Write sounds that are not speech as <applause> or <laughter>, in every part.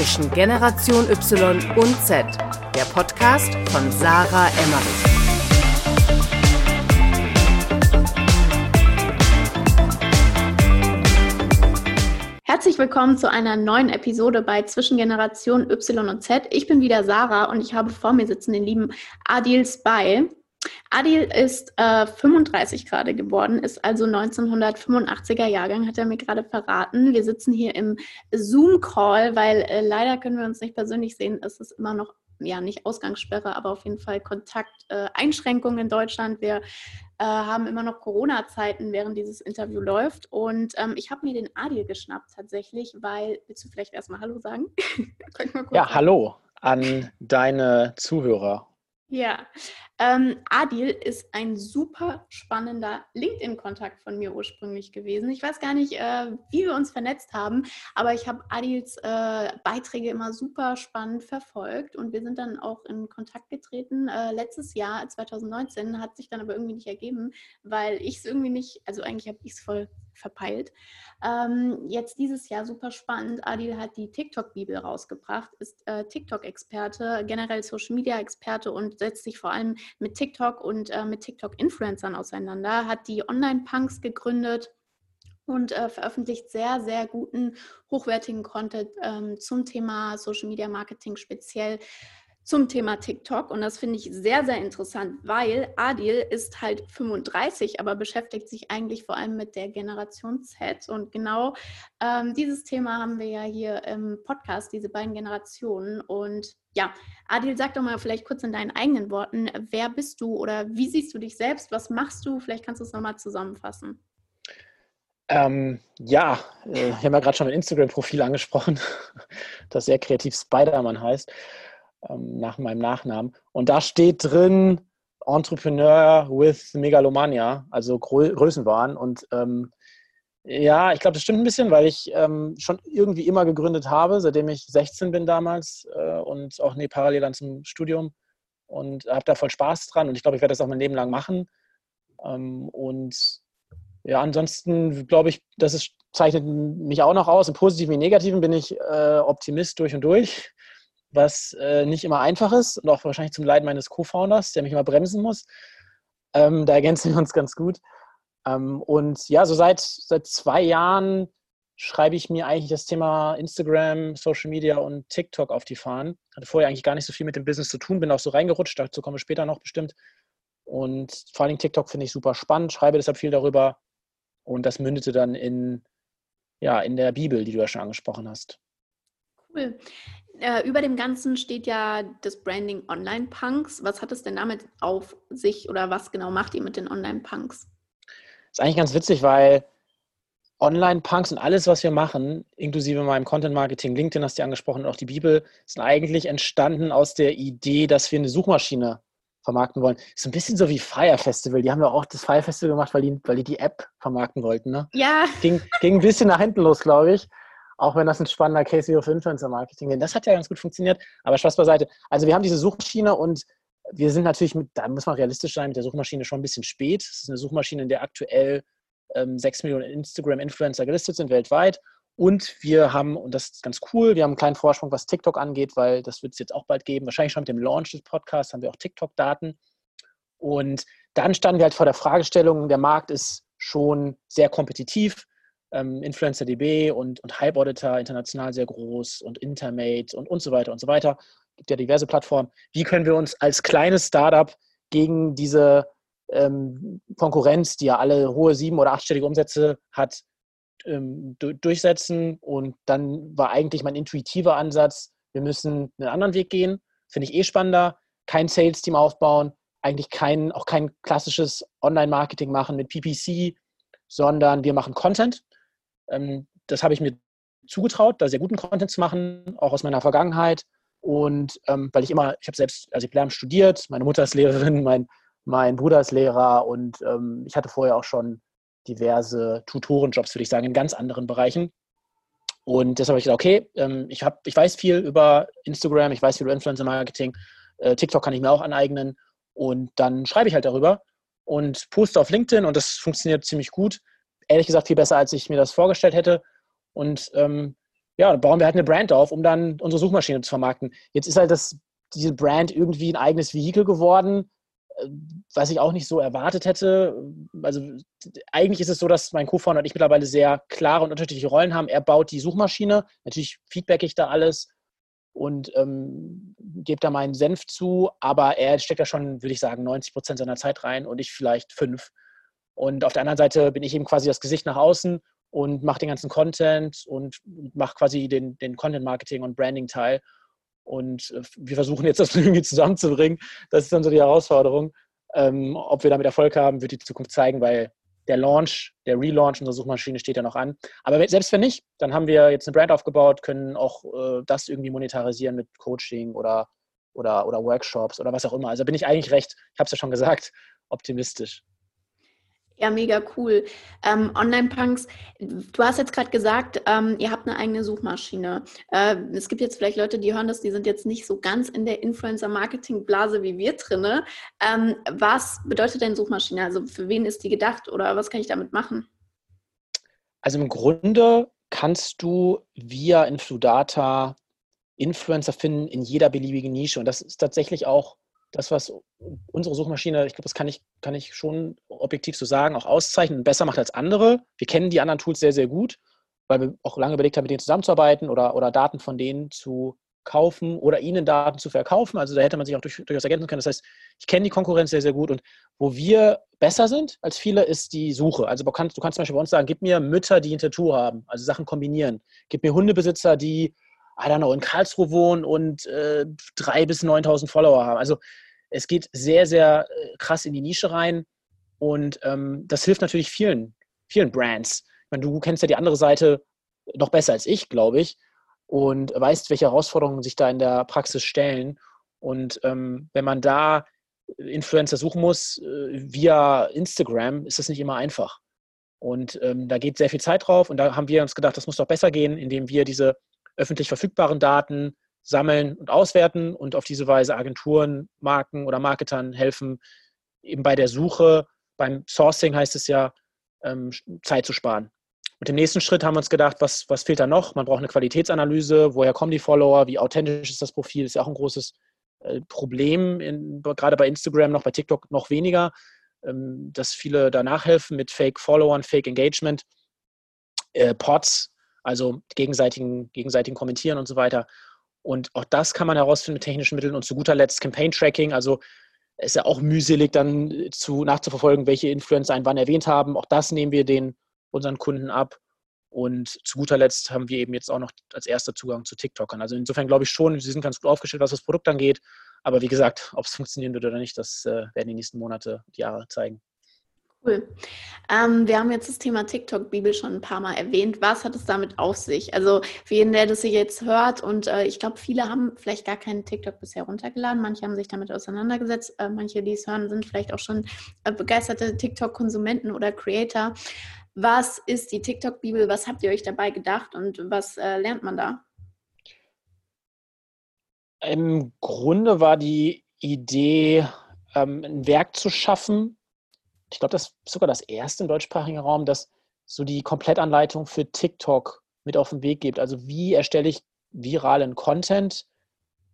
zwischen Generation Y und Z, der Podcast von Sarah Emmerich. Herzlich willkommen zu einer neuen Episode bei Zwischen Generation Y und Z. Ich bin wieder Sarah und ich habe vor mir sitzen den lieben Adil Spy. Adil ist äh, 35 gerade geworden, ist also 1985er Jahrgang, hat er mir gerade verraten. Wir sitzen hier im Zoom-Call, weil äh, leider können wir uns nicht persönlich sehen. Es ist immer noch, ja, nicht Ausgangssperre, aber auf jeden Fall Kontakteinschränkungen äh, in Deutschland. Wir äh, haben immer noch Corona-Zeiten, während dieses Interview läuft. Und ähm, ich habe mir den Adil geschnappt tatsächlich, weil, willst du vielleicht erstmal Hallo sagen? <laughs> ja, sagen? hallo an deine Zuhörer ja, ähm, Adil ist ein super spannender LinkedIn-Kontakt von mir ursprünglich gewesen. Ich weiß gar nicht, äh, wie wir uns vernetzt haben, aber ich habe Adils äh, Beiträge immer super spannend verfolgt und wir sind dann auch in Kontakt getreten. Äh, letztes Jahr, 2019, hat sich dann aber irgendwie nicht ergeben, weil ich es irgendwie nicht, also eigentlich habe ich es voll verpeilt. Ähm, jetzt dieses Jahr super spannend. Adil hat die TikTok-Bibel rausgebracht, ist äh, TikTok-Experte, generell Social-Media-Experte und setzt sich vor allem mit TikTok und äh, mit TikTok-Influencern auseinander, hat die Online-Punks gegründet und äh, veröffentlicht sehr, sehr guten, hochwertigen Content ähm, zum Thema Social Media Marketing speziell zum Thema TikTok. Und das finde ich sehr, sehr interessant, weil Adil ist halt 35, aber beschäftigt sich eigentlich vor allem mit der Generation Z. Und genau ähm, dieses Thema haben wir ja hier im Podcast, diese beiden Generationen. Und ja, Adil, sag doch mal vielleicht kurz in deinen eigenen Worten, wer bist du oder wie siehst du dich selbst, was machst du, vielleicht kannst du es nochmal zusammenfassen. Ähm, ja, äh, ich habe ja gerade schon mein Instagram-Profil angesprochen, <laughs> das sehr kreativ Spider-Man heißt nach meinem Nachnamen. Und da steht drin Entrepreneur with Megalomania, also Grö Größenwahn. Und ähm, ja, ich glaube, das stimmt ein bisschen, weil ich ähm, schon irgendwie immer gegründet habe, seitdem ich 16 bin damals äh, und auch nee, parallel dann zum Studium und habe da voll Spaß dran und ich glaube, ich werde das auch mein Leben lang machen. Ähm, und ja, ansonsten glaube ich, das ist, zeichnet mich auch noch aus. Im Positiven wie Negativen bin ich äh, Optimist durch und durch was äh, nicht immer einfach ist und auch wahrscheinlich zum Leiden meines Co-Founders, der mich immer bremsen muss. Ähm, da ergänzen wir uns ganz gut. Ähm, und ja, so seit, seit zwei Jahren schreibe ich mir eigentlich das Thema Instagram, Social Media und TikTok auf die Fahnen. Hatte vorher eigentlich gar nicht so viel mit dem Business zu tun, bin auch so reingerutscht, dazu komme ich später noch bestimmt. Und vor allem TikTok finde ich super spannend, schreibe deshalb viel darüber. Und das mündete dann in, ja, in der Bibel, die du ja schon angesprochen hast. Cool. Äh, über dem Ganzen steht ja das Branding Online-Punks. Was hat es denn damit auf sich oder was genau macht ihr mit den Online-Punks? Das ist eigentlich ganz witzig, weil Online-Punks und alles, was wir machen, inklusive meinem Content-Marketing, LinkedIn hast du angesprochen und auch die Bibel, sind eigentlich entstanden aus der Idee, dass wir eine Suchmaschine vermarkten wollen. Ist ein bisschen so wie Fire Festival. Die haben ja auch das Fire Festival gemacht, weil die, weil die die App vermarkten wollten. Ne? Ja. Ging, ging ein bisschen nach hinten los, glaube ich auch wenn das ein spannender Case für Influencer-Marketing ist. Das hat ja ganz gut funktioniert, aber Spaß beiseite. Also wir haben diese Suchmaschine und wir sind natürlich mit, da muss man realistisch sein, mit der Suchmaschine schon ein bisschen spät. Es ist eine Suchmaschine, in der aktuell ähm, 6 Millionen Instagram-Influencer gelistet sind weltweit. Und wir haben, und das ist ganz cool, wir haben einen kleinen Vorsprung, was TikTok angeht, weil das wird es jetzt auch bald geben. Wahrscheinlich schon mit dem Launch des Podcasts haben wir auch TikTok-Daten. Und dann standen wir halt vor der Fragestellung, der Markt ist schon sehr kompetitiv ähm, InfluencerDB und, und Hype Auditor international sehr groß und Intermate und, und so weiter und so weiter. Es gibt ja diverse Plattformen. Wie können wir uns als kleines Startup gegen diese ähm, Konkurrenz, die ja alle hohe sieben- oder achtstellige Umsätze hat, ähm, durchsetzen? Und dann war eigentlich mein intuitiver Ansatz, wir müssen einen anderen Weg gehen. Finde ich eh spannender. Kein Sales-Team aufbauen, eigentlich kein, auch kein klassisches Online-Marketing machen mit PPC, sondern wir machen Content das habe ich mir zugetraut, da sehr guten Content zu machen, auch aus meiner Vergangenheit. Und ähm, weil ich immer, ich habe selbst, also ich Lehramt studiert, meine Mutter ist Lehrerin, <laughs> mein, mein Bruder ist Lehrer und ähm, ich hatte vorher auch schon diverse Tutorenjobs, würde ich sagen, in ganz anderen Bereichen. Und deshalb habe ich gesagt, okay, ähm, ich, hab, ich weiß viel über Instagram, ich weiß viel über Influencer Marketing, äh, TikTok kann ich mir auch aneignen und dann schreibe ich halt darüber und poste auf LinkedIn und das funktioniert ziemlich gut ehrlich gesagt viel besser, als ich mir das vorgestellt hätte. Und ähm, ja, bauen wir halt eine Brand auf, um dann unsere Suchmaschine zu vermarkten. Jetzt ist halt das, diese Brand irgendwie ein eigenes Vehikel geworden, äh, was ich auch nicht so erwartet hätte. Also eigentlich ist es so, dass mein Co-Founder und ich mittlerweile sehr klare und unterschiedliche Rollen haben. Er baut die Suchmaschine, natürlich feedback ich da alles und ähm, gebe da meinen Senf zu, aber er steckt da schon, würde ich sagen, 90 Prozent seiner Zeit rein und ich vielleicht fünf. Und auf der anderen Seite bin ich eben quasi das Gesicht nach außen und mache den ganzen Content und mache quasi den, den Content-Marketing- und Branding-Teil. Und äh, wir versuchen jetzt das <laughs> irgendwie zusammenzubringen. Das ist dann so die Herausforderung. Ähm, ob wir damit Erfolg haben, wird die Zukunft zeigen, weil der Launch, der Relaunch unserer Suchmaschine steht ja noch an. Aber selbst wenn nicht, dann haben wir jetzt eine Brand aufgebaut, können auch äh, das irgendwie monetarisieren mit Coaching oder, oder, oder Workshops oder was auch immer. Also bin ich eigentlich recht, ich habe es ja schon gesagt, optimistisch. Ja, mega cool. Ähm, Online-Punks, du hast jetzt gerade gesagt, ähm, ihr habt eine eigene Suchmaschine. Äh, es gibt jetzt vielleicht Leute, die hören das, die sind jetzt nicht so ganz in der Influencer-Marketing-Blase wie wir drinne. Ähm, was bedeutet denn Suchmaschine? Also für wen ist die gedacht oder was kann ich damit machen? Also im Grunde kannst du via Infludata Influencer finden in jeder beliebigen Nische. Und das ist tatsächlich auch das, was unsere Suchmaschine, ich glaube, das kann ich, kann ich schon objektiv so sagen, auch auszeichnen besser macht als andere. Wir kennen die anderen Tools sehr, sehr gut, weil wir auch lange überlegt haben, mit denen zusammenzuarbeiten oder, oder Daten von denen zu kaufen oder ihnen Daten zu verkaufen. Also da hätte man sich auch durch, durchaus ergänzen können. Das heißt, ich kenne die Konkurrenz sehr, sehr gut. Und wo wir besser sind als viele, ist die Suche. Also du kannst, du kannst zum Beispiel bei uns sagen, gib mir Mütter, die ein Tattoo haben, also Sachen kombinieren. Gib mir Hundebesitzer, die I don't know, in Karlsruhe wohnen und äh, 3.000 bis 9.000 Follower haben. Also es geht sehr, sehr äh, krass in die Nische rein und ähm, das hilft natürlich vielen, vielen Brands. Ich meine, du kennst ja die andere Seite noch besser als ich, glaube ich, und weißt, welche Herausforderungen sich da in der Praxis stellen. Und ähm, wenn man da Influencer suchen muss äh, via Instagram, ist das nicht immer einfach. Und ähm, da geht sehr viel Zeit drauf. Und da haben wir uns gedacht, das muss doch besser gehen, indem wir diese öffentlich verfügbaren Daten sammeln und auswerten und auf diese Weise Agenturen, Marken oder Marketern helfen, eben bei der Suche, beim Sourcing heißt es ja, ähm, Zeit zu sparen. Mit dem nächsten Schritt haben wir uns gedacht, was, was fehlt da noch? Man braucht eine Qualitätsanalyse, woher kommen die Follower, wie authentisch ist das Profil, ist ja auch ein großes äh, Problem, in, gerade bei Instagram noch, bei TikTok noch weniger, ähm, dass viele da nachhelfen mit Fake-Followern, Fake-Engagement, äh, Pots, also gegenseitigen, gegenseitigen Kommentieren und so weiter. Und auch das kann man herausfinden mit technischen Mitteln und zu guter Letzt Campaign Tracking. Also ist ja auch mühselig, dann äh, zu, nachzuverfolgen, welche Influencer einen wann erwähnt haben. Auch das nehmen wir den unseren Kunden ab. Und zu guter Letzt haben wir eben jetzt auch noch als erster Zugang zu TikTokern. Also insofern glaube ich schon, sie sind ganz gut aufgestellt, was das Produkt angeht. Aber wie gesagt, ob es funktionieren wird oder nicht, das äh, werden die nächsten Monate, die Jahre zeigen. Cool. Ähm, wir haben jetzt das Thema TikTok-Bibel schon ein paar Mal erwähnt. Was hat es damit auf sich? Also für jeden, der das jetzt hört und äh, ich glaube, viele haben vielleicht gar keinen TikTok bisher runtergeladen. Manche haben sich damit auseinandergesetzt. Äh, manche, die es hören, sind vielleicht auch schon äh, begeisterte TikTok-Konsumenten oder Creator. Was ist die TikTok-Bibel? Was habt ihr euch dabei gedacht und was äh, lernt man da? Im Grunde war die Idee, ähm, ein Werk zu schaffen, ich glaube, das ist sogar das erste im deutschsprachigen Raum, das so die Komplettanleitung für TikTok mit auf den Weg gibt. Also wie erstelle ich viralen Content?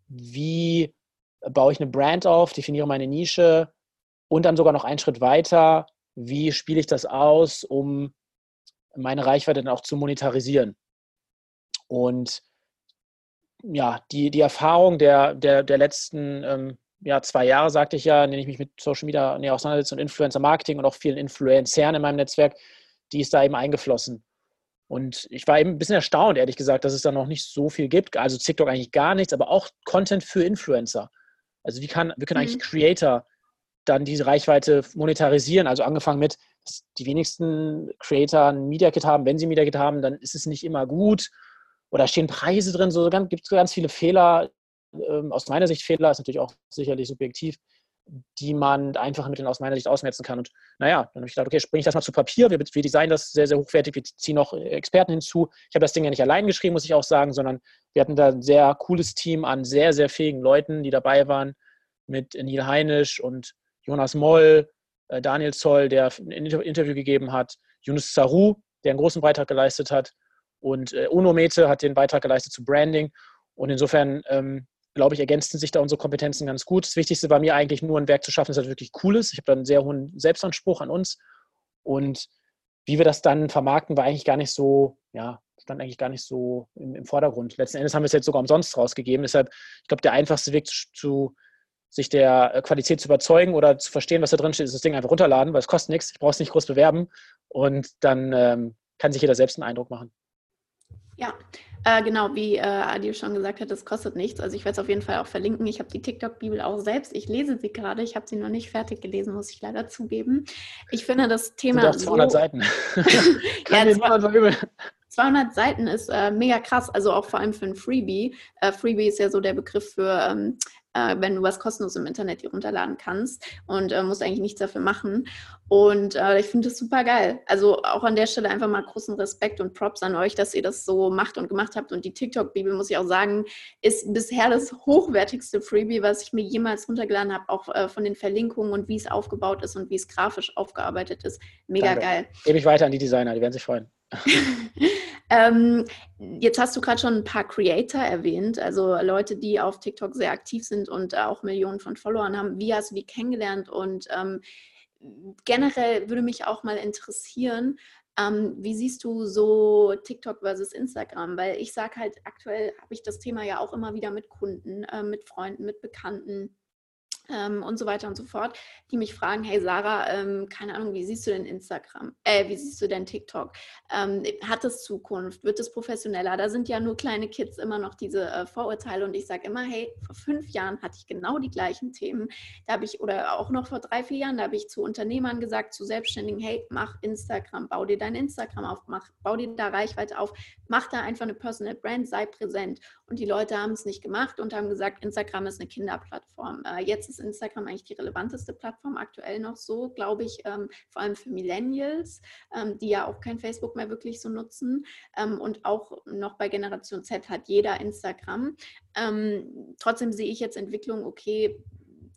Wie baue ich eine Brand auf, definiere meine Nische und dann sogar noch einen Schritt weiter, wie spiele ich das aus, um meine Reichweite dann auch zu monetarisieren. Und ja, die, die Erfahrung der, der, der letzten ähm, ja, zwei Jahre, sagte ich ja, in denen ich mich mit Social Media näher auseinandersetze und Influencer Marketing und auch vielen Influencern in meinem Netzwerk, die ist da eben eingeflossen. Und ich war eben ein bisschen erstaunt, ehrlich gesagt, dass es da noch nicht so viel gibt. Also TikTok eigentlich gar nichts, aber auch Content für Influencer. Also wie kann, wie können mhm. eigentlich Creator dann diese Reichweite monetarisieren? Also angefangen mit, dass die wenigsten Creator ein Media Kit haben. Wenn sie ein Media Kit haben, dann ist es nicht immer gut. Oder stehen Preise drin, so gibt es ganz viele Fehler, ähm, aus meiner Sicht Fehler, ist natürlich auch sicherlich subjektiv, die man einfach mit den aus meiner Sicht ausmerzen kann. Und naja, dann habe ich gedacht, okay, springe ich das mal zu Papier. Wir, wir designen das sehr, sehr hochwertig. Wir ziehen noch Experten hinzu. Ich habe das Ding ja nicht allein geschrieben, muss ich auch sagen, sondern wir hatten da ein sehr cooles Team an sehr, sehr fähigen Leuten, die dabei waren, mit Neil Heinisch und Jonas Moll, äh, Daniel Zoll, der ein Interview gegeben hat, Yunus Saru, der einen großen Beitrag geleistet hat und äh, Unomete hat den Beitrag geleistet zu Branding. Und insofern, ähm, glaube ich, ergänzten sich da unsere Kompetenzen ganz gut. Das Wichtigste war mir eigentlich nur ein Werk zu schaffen, das halt wirklich cool ist. Ich habe da einen sehr hohen Selbstanspruch an uns. Und wie wir das dann vermarkten, war eigentlich gar nicht so, ja, stand eigentlich gar nicht so im, im Vordergrund. Letzten Endes haben wir es jetzt sogar umsonst rausgegeben. Deshalb, ich glaube, der einfachste Weg zu, zu sich der äh, Qualität zu überzeugen oder zu verstehen, was da drin steht, ist das Ding einfach runterladen, weil es kostet nichts. Ich brauche es nicht groß bewerben und dann ähm, kann sich jeder selbst einen Eindruck machen. Ja, äh, genau, wie äh, Adil schon gesagt hat, das kostet nichts. Also ich werde es auf jeden Fall auch verlinken. Ich habe die TikTok-Bibel auch selbst. Ich lese sie gerade. Ich habe sie noch nicht fertig gelesen, muss ich leider zugeben. Ich finde das Thema. Sind auch 200 so, Seiten. <laughs> <laughs> kann ja, 200, 200 Seiten ist äh, mega krass, also auch vor allem für ein Freebie. Äh, Freebie ist ja so der Begriff für ähm, äh, wenn du was kostenlos im Internet hier runterladen kannst und äh, musst eigentlich nichts dafür machen. Und äh, ich finde das super geil. Also auch an der Stelle einfach mal großen Respekt und Props an euch, dass ihr das so macht und gemacht habt. Und die TikTok-Bibel, muss ich auch sagen, ist bisher das hochwertigste Freebie, was ich mir jemals runtergeladen habe, auch äh, von den Verlinkungen und wie es aufgebaut ist und wie es grafisch aufgearbeitet ist. Mega Danke. geil. Gebe ich weiter an die Designer, die werden sich freuen. <laughs> ähm, jetzt hast du gerade schon ein paar Creator erwähnt, also Leute, die auf TikTok sehr aktiv sind und auch Millionen von Followern haben. Wie hast du die kennengelernt? Und ähm, generell würde mich auch mal interessieren, ähm, wie siehst du so TikTok versus Instagram? Weil ich sage halt, aktuell habe ich das Thema ja auch immer wieder mit Kunden, äh, mit Freunden, mit Bekannten ähm, und so weiter und so fort, die mich fragen, hey Sarah, ähm, keine Ahnung, wie siehst du denn Instagram? Äh, wie siehst du denn TikTok? Ähm, hat es Zukunft? Wird es professioneller? Da sind ja nur kleine Kids immer noch diese äh, Vorurteile und ich sage immer, hey, vor fünf Jahren hatte ich genau die gleichen Themen. Da habe ich, oder auch noch vor drei, vier Jahren, da habe ich zu Unternehmern gesagt, zu Selbstständigen, hey, mach Instagram, bau dir dein Instagram auf, mach, bau dir da Reichweite auf, mach da einfach eine Personal Brand, sei präsent. Und die Leute haben es nicht gemacht und haben gesagt, Instagram ist eine Kinderplattform. Äh, jetzt ist Instagram eigentlich die relevanteste Plattform aktuell noch so, glaube ich, ähm, vor allem für Millennials, ähm, die ja auch kein Facebook mehr wirklich so nutzen. Ähm, und auch noch bei Generation Z hat jeder Instagram. Trotzdem sehe ich jetzt Entwicklung, okay,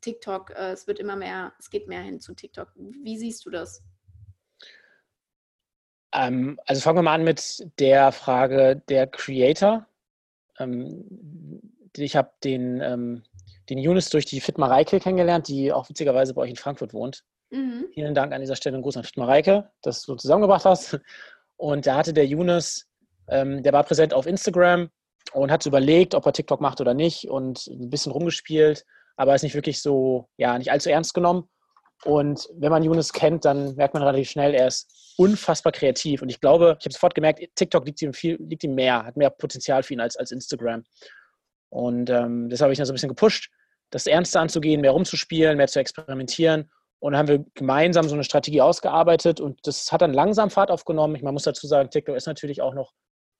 TikTok, äh, es wird immer mehr, es geht mehr hin zu TikTok. Wie siehst du das? Also fangen wir mal an mit der Frage der Creator. Ähm, ich habe den den Yunus durch die Fitma Reike kennengelernt, die auch witzigerweise bei euch in Frankfurt wohnt. Mhm. Vielen Dank an dieser Stelle und Gruß an Fitma Reike, dass du zusammengebracht hast. Und da hatte der Yunus, ähm, der war präsent auf Instagram und hat überlegt, ob er TikTok macht oder nicht und ein bisschen rumgespielt, aber ist nicht wirklich so, ja, nicht allzu ernst genommen. Und wenn man Yunus kennt, dann merkt man relativ schnell, er ist unfassbar kreativ. Und ich glaube, ich habe sofort gemerkt, TikTok liegt ihm, viel, liegt ihm mehr, hat mehr Potenzial für ihn als, als Instagram. Und ähm, das habe ich dann so ein bisschen gepusht das Ernste anzugehen, mehr rumzuspielen, mehr zu experimentieren. Und dann haben wir gemeinsam so eine Strategie ausgearbeitet und das hat dann langsam Fahrt aufgenommen. Man muss dazu sagen, TikTok ist natürlich auch noch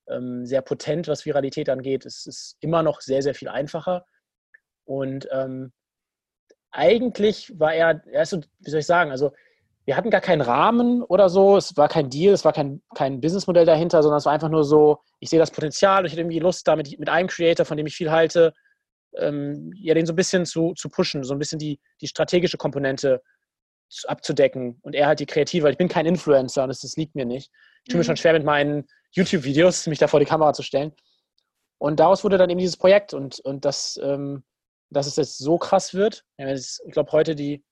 ähm, sehr potent, was Viralität angeht. Es ist immer noch sehr, sehr viel einfacher. Und ähm, eigentlich war er, er ist so, wie soll ich sagen, also wir hatten gar keinen Rahmen oder so, es war kein Deal, es war kein, kein Businessmodell dahinter, sondern es war einfach nur so, ich sehe das Potenzial, ich hätte irgendwie Lust, damit mit einem Creator, von dem ich viel halte, ähm, ja, den so ein bisschen zu, zu pushen, so ein bisschen die, die strategische Komponente zu, abzudecken und er halt die kreative, weil ich bin kein Influencer und das, das liegt mir nicht. Ich tue mhm. mir schon schwer mit meinen YouTube-Videos, mich da vor die Kamera zu stellen. Und daraus wurde dann eben dieses Projekt und, und das, ähm, dass es jetzt so krass wird. ich glaube, heute die,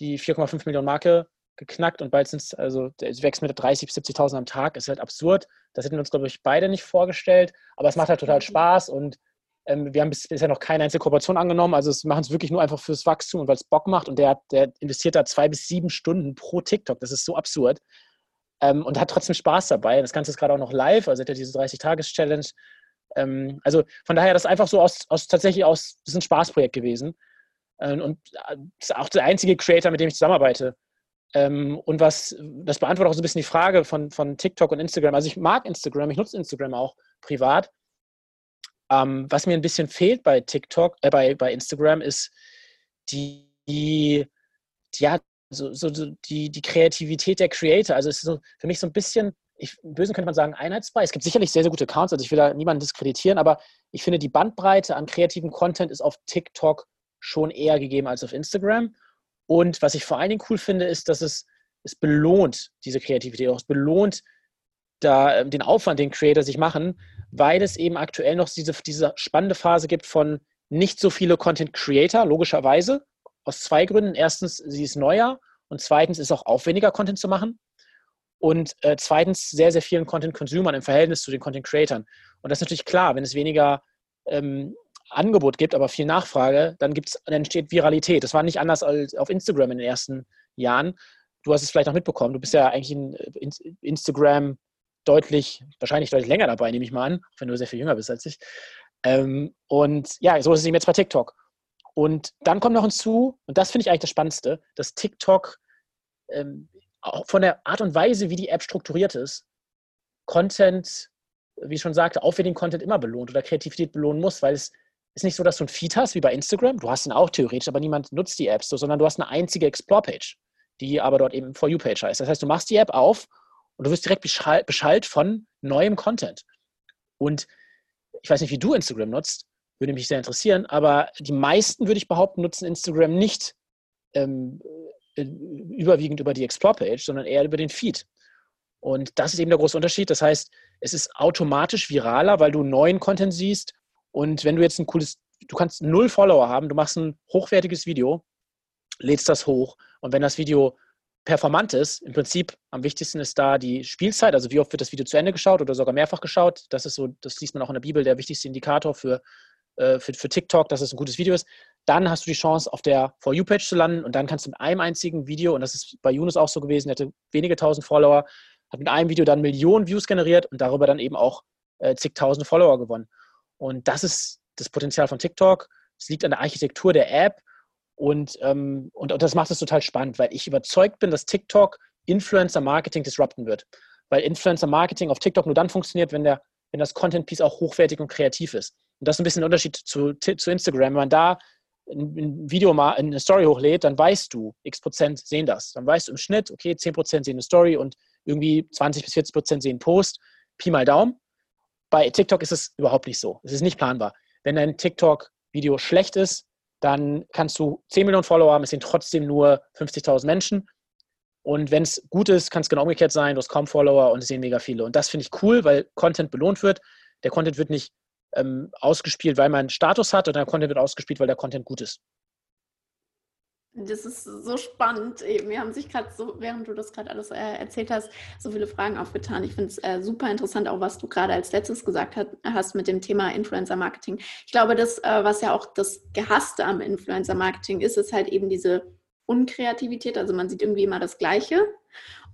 die 4,5 Millionen Marke geknackt und bald sind es, also es wächst mit 30.000 bis 70.000 am Tag. Das ist halt absurd. Das hätten wir uns, glaube ich, beide nicht vorgestellt. Aber es macht halt total Spaß und ähm, wir haben bisher noch keine einzige Kooperation angenommen. Also es machen es wirklich nur einfach fürs Wachstum und weil es Bock macht. Und der, der investiert da zwei bis sieben Stunden pro TikTok. Das ist so absurd. Ähm, und hat trotzdem Spaß dabei. Das Ganze ist gerade auch noch live. Also hat er diese 30-Tages-Challenge. Ähm, also von daher, das ist einfach so aus, aus tatsächlich aus, das ist ein Spaßprojekt gewesen. und das ist auch der einzige Creator, mit dem ich zusammenarbeite. und was, das beantwortet auch so ein bisschen die Frage von, von TikTok und Instagram. Also ich mag Instagram, ich nutze Instagram auch privat. Ähm, was mir ein bisschen fehlt bei TikTok, äh, bei, bei Instagram, ist die, die ja, so, so, so, die, die Kreativität der Creator. Also es ist so für mich so ein bisschen, ich, im Bösen könnte man sagen, einheitsfrei. Es gibt sicherlich sehr, sehr gute Accounts, also ich will da niemanden diskreditieren, aber ich finde, die Bandbreite an kreativem Content ist auf TikTok schon eher gegeben als auf Instagram. Und was ich vor allen Dingen cool finde, ist, dass es, es belohnt, diese Kreativität, auch es belohnt da ähm, den Aufwand, den Creator sich machen, weil es eben aktuell noch diese, diese spannende Phase gibt von nicht so viele Content Creator, logischerweise, aus zwei Gründen. Erstens, sie ist neuer und zweitens ist auch aufwendiger Content zu machen. Und äh, zweitens, sehr, sehr vielen Content-Consumern im Verhältnis zu den Content-Creatern. Und das ist natürlich klar, wenn es weniger ähm, Angebot gibt, aber viel Nachfrage, dann, gibt's, dann entsteht Viralität. Das war nicht anders als auf Instagram in den ersten Jahren. Du hast es vielleicht auch mitbekommen. Du bist ja eigentlich in Instagram deutlich, wahrscheinlich deutlich länger dabei, nehme ich mal an, wenn du sehr viel jünger bist als ich. Ähm, und ja, so ist es eben jetzt bei TikTok. Und dann kommt noch hinzu, und das finde ich eigentlich das Spannendste, dass TikTok ähm, auch von der Art und Weise, wie die App strukturiert ist, Content, wie ich schon sagte, aufwendigen Content immer belohnt oder Kreativität belohnen muss, weil es ist nicht so, dass du einen Feed hast wie bei Instagram. Du hast ihn auch theoretisch, aber niemand nutzt die App so, sondern du hast eine einzige Explore-Page, die aber dort eben For You-Page heißt. Das heißt, du machst die App auf und du wirst direkt beschallt von neuem Content. Und ich weiß nicht, wie du Instagram nutzt, würde mich sehr interessieren, aber die meisten, würde ich behaupten, nutzen Instagram nicht ähm, äh, überwiegend über die Explore-Page, sondern eher über den Feed. Und das ist eben der große Unterschied. Das heißt, es ist automatisch viraler, weil du neuen Content siehst. Und wenn du jetzt ein cooles, du kannst null Follower haben, du machst ein hochwertiges Video, lädst das hoch. Und wenn das Video performant ist, im Prinzip am wichtigsten ist da die Spielzeit, also wie oft wird das Video zu Ende geschaut oder sogar mehrfach geschaut. Das ist so, das liest man auch in der Bibel, der wichtigste Indikator für, äh, für, für TikTok, dass es ein gutes Video ist. Dann hast du die Chance, auf der For You-Page zu landen und dann kannst du mit einem einzigen Video, und das ist bei Yunus auch so gewesen, der hatte wenige tausend Follower, hat mit einem Video dann Millionen Views generiert und darüber dann eben auch äh, zigtausende Follower gewonnen. Und das ist das Potenzial von TikTok. Es liegt an der Architektur der App und, ähm, und, und das macht es total spannend, weil ich überzeugt bin, dass TikTok Influencer-Marketing disrupten wird. Weil Influencer-Marketing auf TikTok nur dann funktioniert, wenn, der, wenn das Content-Piece auch hochwertig und kreativ ist. Und das ist ein bisschen der Unterschied zu, zu Instagram. Wenn man da ein Video mal eine Story hochlädt, dann weißt du, x Prozent sehen das. Dann weißt du im Schnitt, okay, 10 Prozent sehen eine Story und irgendwie 20 bis 40 Prozent sehen Post. Pi mal Daumen. Bei TikTok ist es überhaupt nicht so. Es ist nicht planbar. Wenn dein TikTok-Video schlecht ist, dann kannst du 10 Millionen Follower haben, es sind trotzdem nur 50.000 Menschen. Und wenn es gut ist, kann es genau umgekehrt sein, du hast kaum Follower und es sehen mega viele. Und das finde ich cool, weil Content belohnt wird. Der Content wird nicht ähm, ausgespielt, weil man Status hat, sondern der Content wird ausgespielt, weil der Content gut ist. Das ist so spannend. Mir haben sich gerade so, während du das gerade alles äh, erzählt hast, so viele Fragen aufgetan. Ich finde es äh, super interessant, auch was du gerade als letztes gesagt hat, hast mit dem Thema Influencer Marketing. Ich glaube, das, äh, was ja auch das Gehasste am Influencer Marketing ist, ist halt eben diese Unkreativität. Also man sieht irgendwie immer das Gleiche.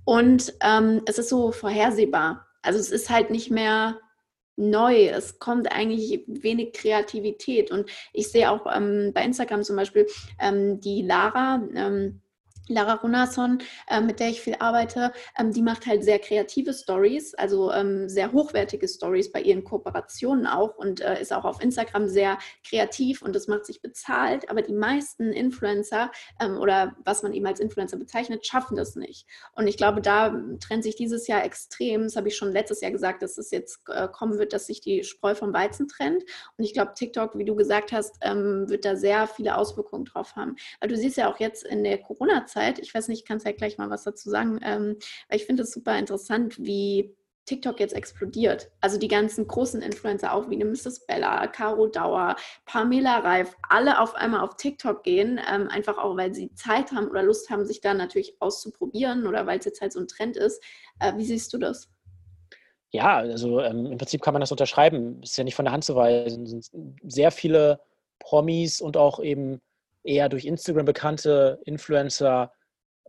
Und ähm, es ist so vorhersehbar. Also es ist halt nicht mehr neu. Es kommt eigentlich wenig Kreativität. Und ich sehe auch ähm, bei Instagram zum Beispiel ähm, die Lara. Ähm, Lara Runason, äh, mit der ich viel arbeite, ähm, die macht halt sehr kreative Stories, also ähm, sehr hochwertige Stories bei ihren Kooperationen auch und äh, ist auch auf Instagram sehr kreativ und das macht sich bezahlt. Aber die meisten Influencer ähm, oder was man eben als Influencer bezeichnet, schaffen das nicht. Und ich glaube, da trennt sich dieses Jahr extrem. Das habe ich schon letztes Jahr gesagt, dass es jetzt äh, kommen wird, dass sich die Spreu vom Weizen trennt. Und ich glaube, TikTok, wie du gesagt hast, ähm, wird da sehr viele Auswirkungen drauf haben. Weil du siehst ja auch jetzt in der Corona-Zeit, Zeit. Ich weiß nicht, kannst ja gleich mal was dazu sagen, ähm, weil ich finde es super interessant, wie TikTok jetzt explodiert. Also die ganzen großen Influencer, auch wie eine Mrs. Bella, Caro Dauer, Pamela Reif, alle auf einmal auf TikTok gehen, ähm, einfach auch, weil sie Zeit haben oder Lust haben, sich da natürlich auszuprobieren oder weil es jetzt halt so ein Trend ist. Äh, wie siehst du das? Ja, also ähm, im Prinzip kann man das unterschreiben. Ist ja nicht von der Hand zu weisen. Es sind sehr viele Promis und auch eben eher durch Instagram bekannte Influencer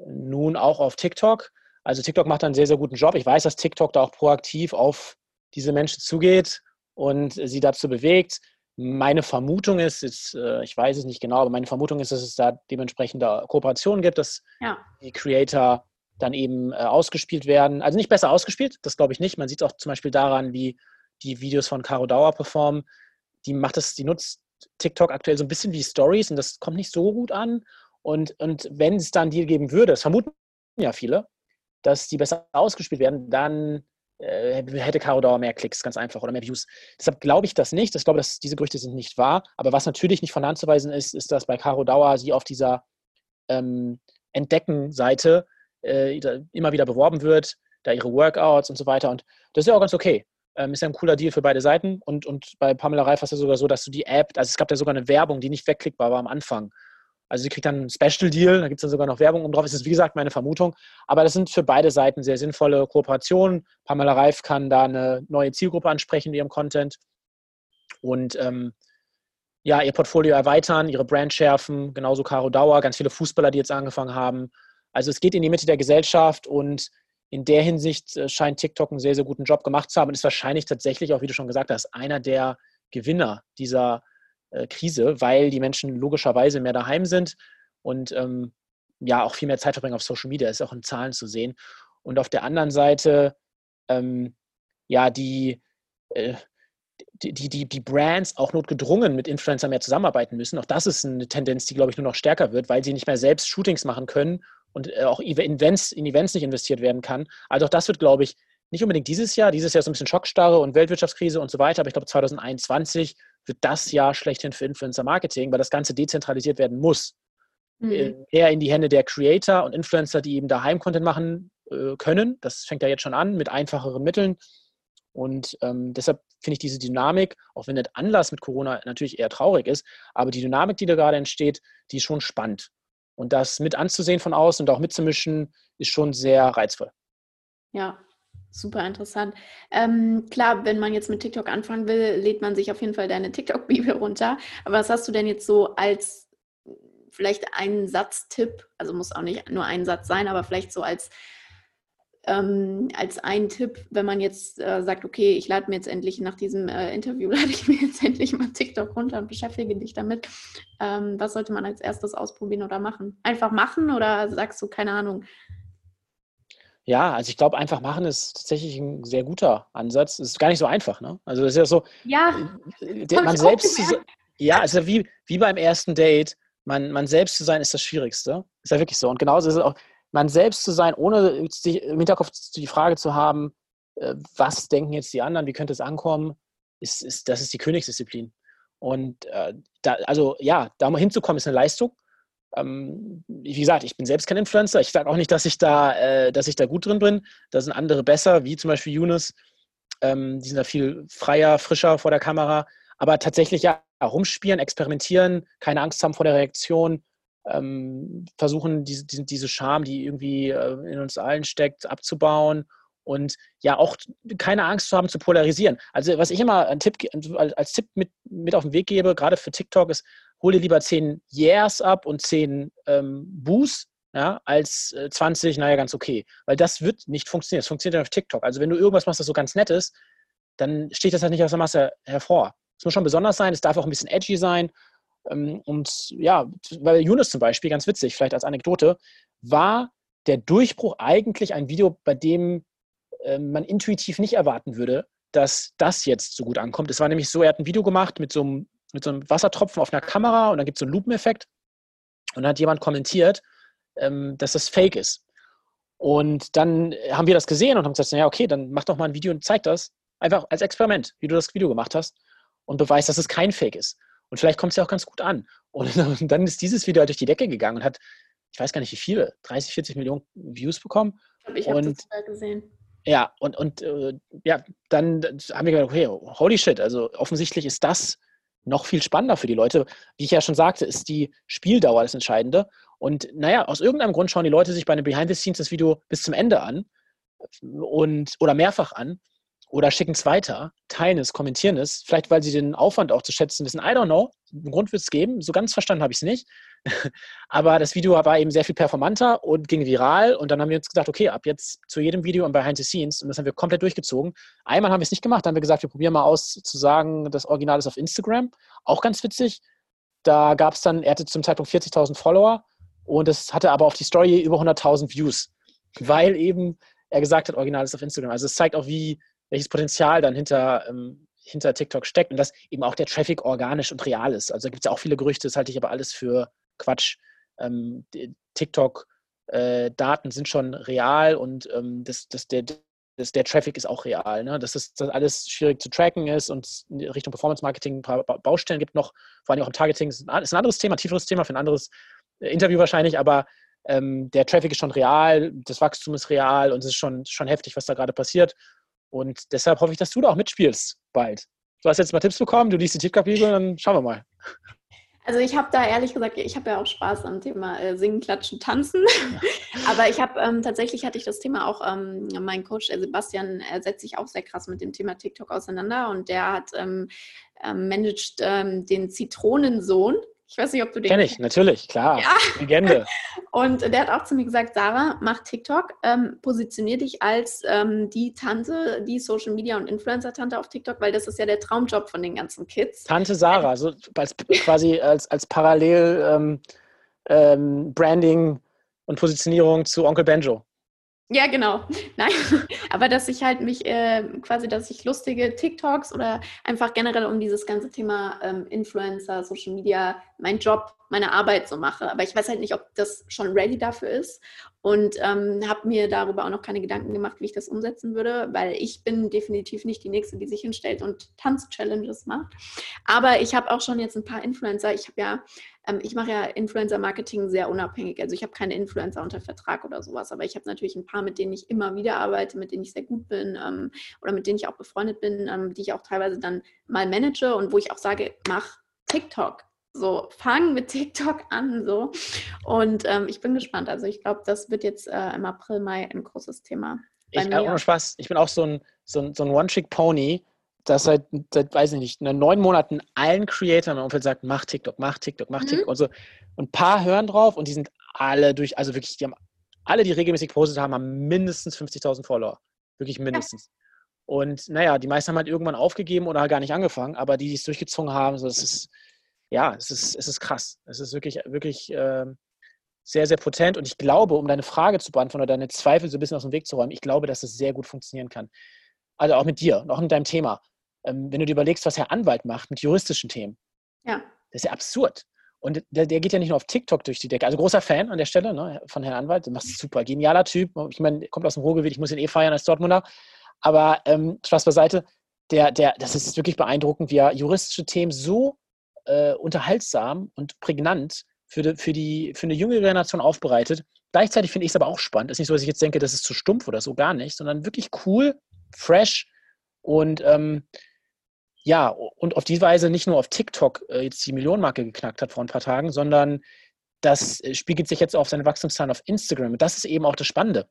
nun auch auf TikTok. Also TikTok macht einen sehr, sehr guten Job. Ich weiß, dass TikTok da auch proaktiv auf diese Menschen zugeht und sie dazu bewegt. Meine Vermutung ist, jetzt, äh, ich weiß es nicht genau, aber meine Vermutung ist, dass es da dementsprechend Kooperationen gibt, dass ja. die Creator dann eben äh, ausgespielt werden. Also nicht besser ausgespielt, das glaube ich nicht. Man sieht auch zum Beispiel daran, wie die Videos von Caro Dauer performen. Die macht das, die nutzt TikTok aktuell so ein bisschen wie Stories und das kommt nicht so gut an. Und, und wenn es dann Deal geben würde, das vermuten ja viele, dass die besser ausgespielt werden, dann äh, hätte Caro Dauer mehr Klicks, ganz einfach, oder mehr Views. Deshalb glaube ich das nicht. Ich glaube, dass diese Gerüchte sind nicht wahr. Aber was natürlich nicht von Hand zu weisen ist, ist, dass bei Caro Dauer sie auf dieser ähm, Entdecken-Seite äh, immer wieder beworben wird. da ihre Workouts und so weiter. Und das ist ja auch ganz okay. Ähm, ist ja ein cooler Deal für beide Seiten. Und, und bei Pamela Reif war es ja sogar so, dass du die App, also es gab ja sogar eine Werbung, die nicht wegklickbar war am Anfang. Also sie kriegt dann einen Special Deal, da gibt es dann sogar noch Werbung um drauf. Das ist wie gesagt meine Vermutung. Aber das sind für beide Seiten sehr sinnvolle Kooperationen. Pamela Reif kann da eine neue Zielgruppe ansprechen in ihrem Content und ähm, ja, ihr Portfolio erweitern, ihre Brand schärfen. Genauso Caro Dauer, ganz viele Fußballer, die jetzt angefangen haben. Also es geht in die Mitte der Gesellschaft und in der Hinsicht äh, scheint TikTok einen sehr, sehr guten Job gemacht zu haben und ist wahrscheinlich tatsächlich auch, wie du schon gesagt hast, einer der Gewinner dieser äh, Krise, weil die Menschen logischerweise mehr daheim sind und ähm, ja auch viel mehr Zeit verbringen auf Social Media, ist auch in Zahlen zu sehen. Und auf der anderen Seite, ähm, ja, die, äh, die, die, die Brands auch notgedrungen mit Influencern mehr zusammenarbeiten müssen. Auch das ist eine Tendenz, die, glaube ich, nur noch stärker wird, weil sie nicht mehr selbst Shootings machen können und äh, auch Events, in Events nicht investiert werden kann. Also auch das wird, glaube ich, nicht unbedingt dieses Jahr. Dieses Jahr ist ein bisschen Schockstarre und Weltwirtschaftskrise und so weiter. Aber ich glaube, 2021 wird das Jahr schlechthin für Influencer-Marketing, weil das Ganze dezentralisiert werden muss. Mhm. Äh, eher in die Hände der Creator und Influencer, die eben daheim Content machen äh, können. Das fängt ja jetzt schon an mit einfacheren Mitteln. Und ähm, deshalb finde ich diese Dynamik, auch wenn der Anlass mit Corona natürlich eher traurig ist, aber die Dynamik, die da gerade entsteht, die ist schon spannend. Und das mit anzusehen von außen und auch mitzumischen, ist schon sehr reizvoll. Ja, Super interessant. Ähm, klar, wenn man jetzt mit TikTok anfangen will, lädt man sich auf jeden Fall deine TikTok-Bibel runter. Aber was hast du denn jetzt so als vielleicht einen Satztipp? Also muss auch nicht nur ein Satz sein, aber vielleicht so als, ähm, als einen Tipp, wenn man jetzt äh, sagt, okay, ich lade mir jetzt endlich nach diesem äh, Interview, <laughs> lade ich mir jetzt endlich mal TikTok runter und beschäftige dich damit. Ähm, was sollte man als erstes ausprobieren oder machen? Einfach machen oder sagst du, keine Ahnung, ja, also ich glaube, einfach machen ist tatsächlich ein sehr guter Ansatz. Es ist gar nicht so einfach, ne? Also es ist ja so, ja, äh, der, man selbst zu, ja, also wie, wie beim ersten Date, man, man selbst zu sein ist das Schwierigste. Ist ja wirklich so. Und genauso ist es auch, man selbst zu sein, ohne im Hinterkopf die Frage zu haben, äh, was denken jetzt die anderen, wie könnte es ankommen, ist, ist, das ist die Königsdisziplin. Und äh, da, also ja, da mal hinzukommen, ist eine Leistung ähm, wie gesagt, ich bin selbst kein Influencer. Ich sage auch nicht, dass ich da, äh, dass ich da gut drin bin. Da sind andere besser, wie zum Beispiel Yunus. Ähm, die sind da viel freier, frischer vor der Kamera. Aber tatsächlich ja, rumspielen, experimentieren, keine Angst haben vor der Reaktion, ähm, versuchen diese, diese, diese Scham, die irgendwie äh, in uns allen steckt, abzubauen und ja auch keine Angst zu haben zu polarisieren. Also was ich immer Tipp, als Tipp mit, mit auf den Weg gebe, gerade für TikTok, ist, hol dir lieber 10 Years ab und 10 ähm, Boos, ja, als äh, 20, naja, ganz okay. Weil das wird nicht funktionieren. Das funktioniert ja auf TikTok. Also wenn du irgendwas machst, das so ganz nett ist, dann steht das halt nicht aus der Masse hervor. Es muss schon besonders sein, es darf auch ein bisschen edgy sein. Ähm, und ja, weil Yunus zum Beispiel, ganz witzig, vielleicht als Anekdote, war der Durchbruch eigentlich ein Video, bei dem äh, man intuitiv nicht erwarten würde, dass das jetzt so gut ankommt. Es war nämlich so, er hat ein Video gemacht mit so einem mit so einem Wassertropfen auf einer Kamera und dann gibt es so einen Lupeneffekt. Und dann hat jemand kommentiert, ähm, dass das fake ist. Und dann haben wir das gesehen und haben gesagt, ja, okay, dann mach doch mal ein Video und zeig das. Einfach als Experiment, wie du das Video gemacht hast und beweist, dass es kein Fake ist. Und vielleicht kommt es ja auch ganz gut an. Und, <laughs> und dann ist dieses Video halt durch die Decke gegangen und hat, ich weiß gar nicht wie viele, 30, 40 Millionen Views bekommen. Ich habe das mal gesehen. Ja, und, und äh, ja, dann haben wir gedacht, okay, holy shit, also offensichtlich ist das noch viel spannender für die Leute. Wie ich ja schon sagte, ist die Spieldauer das Entscheidende. Und naja, aus irgendeinem Grund schauen die Leute sich bei einem Behind-the-Scenes das Video bis zum Ende an und, oder mehrfach an oder schicken es weiter, teilen es, kommentieren es, vielleicht weil sie den Aufwand auch zu schätzen wissen. I don't know. Einen Grund wird es geben. So ganz verstanden habe ich es nicht. <laughs> Aber das Video war eben sehr viel performanter und ging viral. Und dann haben wir uns gesagt, okay, ab jetzt zu jedem Video und Behind the Scenes. Und das haben wir komplett durchgezogen. Einmal haben wir es nicht gemacht. Dann haben wir gesagt, wir probieren mal aus zu sagen, das Original ist auf Instagram. Auch ganz witzig. Da gab es dann, er hatte zum Zeitpunkt 40.000 Follower und es hatte aber auf die Story über 100.000 Views, weil eben er gesagt hat, Original ist auf Instagram. Also es zeigt auch, wie, welches Potenzial dann hinter, ähm, hinter TikTok steckt und dass eben auch der Traffic organisch und real ist. Also gibt es ja auch viele Gerüchte, das halte ich aber alles für Quatsch. Ähm, TikTok-Daten äh, sind schon real und ähm, das, das, der, das, der Traffic ist auch real. Ne? Dass das dass alles schwierig zu tracken ist und in Richtung Performance-Marketing ein paar Baustellen gibt noch, vor allem auch im Targeting. Das ist ein anderes Thema, tieferes Thema für ein anderes äh, Interview wahrscheinlich, aber ähm, der Traffic ist schon real, das Wachstum ist real und es ist schon, schon heftig, was da gerade passiert. Und deshalb hoffe ich, dass du da auch mitspielst bald. Du hast jetzt mal Tipps bekommen, du liest die Tippkapitel und dann schauen wir mal. Also ich habe da ehrlich gesagt, ich habe ja auch Spaß am Thema äh, Singen, Klatschen, Tanzen. <laughs> Aber ich habe ähm, tatsächlich hatte ich das Thema auch, ähm, mein Coach, der Sebastian, er setzt sich auch sehr krass mit dem Thema TikTok auseinander und der hat ähm, ähm managt ähm, den Zitronensohn. Ich weiß nicht, ob du den Kenn ich, natürlich, klar. Ja. Legende. <laughs> Und der hat auch zu mir gesagt, Sarah, mach TikTok, ähm, positionier dich als ähm, die Tante, die Social Media und Influencer-Tante auf TikTok, weil das ist ja der Traumjob von den ganzen Kids. Tante Sarah, so als, quasi als, als Parallel ähm, ähm Branding und Positionierung zu Onkel Benjo. Ja, genau. <laughs> Nein, aber dass ich halt mich äh, quasi, dass ich lustige TikToks oder einfach generell um dieses ganze Thema ähm, Influencer, Social Media, mein Job, meine Arbeit so mache. Aber ich weiß halt nicht, ob das schon ready dafür ist und ähm, habe mir darüber auch noch keine Gedanken gemacht, wie ich das umsetzen würde, weil ich bin definitiv nicht die Nächste, die sich hinstellt und Tanz-Challenges macht. Aber ich habe auch schon jetzt ein paar Influencer. Ich habe ja ähm, ich mache ja Influencer-Marketing sehr unabhängig. Also ich habe keine Influencer unter Vertrag oder sowas, aber ich habe natürlich ein paar, mit denen ich immer wieder arbeite, mit denen ich sehr gut bin ähm, oder mit denen ich auch befreundet bin, ähm, die ich auch teilweise dann mal manage und wo ich auch sage, mach TikTok. So, fang mit TikTok an, so. Und ähm, ich bin gespannt. Also ich glaube, das wird jetzt äh, im April, Mai ein großes Thema. Ich, äh, ohne Spaß, ich bin auch so ein, so ein, so ein One-Trick-Pony dass seit, seit, weiß ich nicht, neun Monaten allen Creatoren im Umfeld sagt, mach TikTok, mach TikTok, mach mhm. TikTok und so. Und ein paar hören drauf und die sind alle durch, also wirklich, die haben alle, die regelmäßig gepostet haben, haben mindestens 50.000 Follower. Wirklich mindestens. Ja. Und naja, die meisten haben halt irgendwann aufgegeben oder gar nicht angefangen, aber die, die es durchgezogen haben, so, das ist, ja, es ist, es ist krass. Es ist wirklich, wirklich äh, sehr, sehr potent. Und ich glaube, um deine Frage zu beantworten oder deine Zweifel so ein bisschen aus dem Weg zu räumen, ich glaube, dass es sehr gut funktionieren kann. Also auch mit dir, auch mit deinem Thema ähm, wenn du dir überlegst, was Herr Anwalt macht mit juristischen Themen. Ja. Das ist ja absurd. Und der, der, geht ja nicht nur auf TikTok durch die Decke. Also großer Fan an der Stelle ne, von Herrn Anwalt. Du machst super. Genialer Typ. Ich meine, kommt aus dem Ruhrgebiet. Ich muss ihn eh feiern als Dortmunder. Aber ähm, Spaß beiseite. Der, der, das ist wirklich beeindruckend, wie er juristische Themen so äh, unterhaltsam und prägnant für, die, für, die, für eine jüngere Generation aufbereitet. Gleichzeitig finde ich es aber auch spannend. Es ist nicht so, dass ich jetzt denke, das ist zu stumpf oder so, gar nicht, sondern wirklich cool, fresh und ähm, ja, und auf die Weise nicht nur auf TikTok äh, jetzt die Millionenmarke geknackt hat vor ein paar Tagen, sondern das äh, spiegelt sich jetzt auf seine Wachstumszahlen auf Instagram. Und das ist eben auch das Spannende.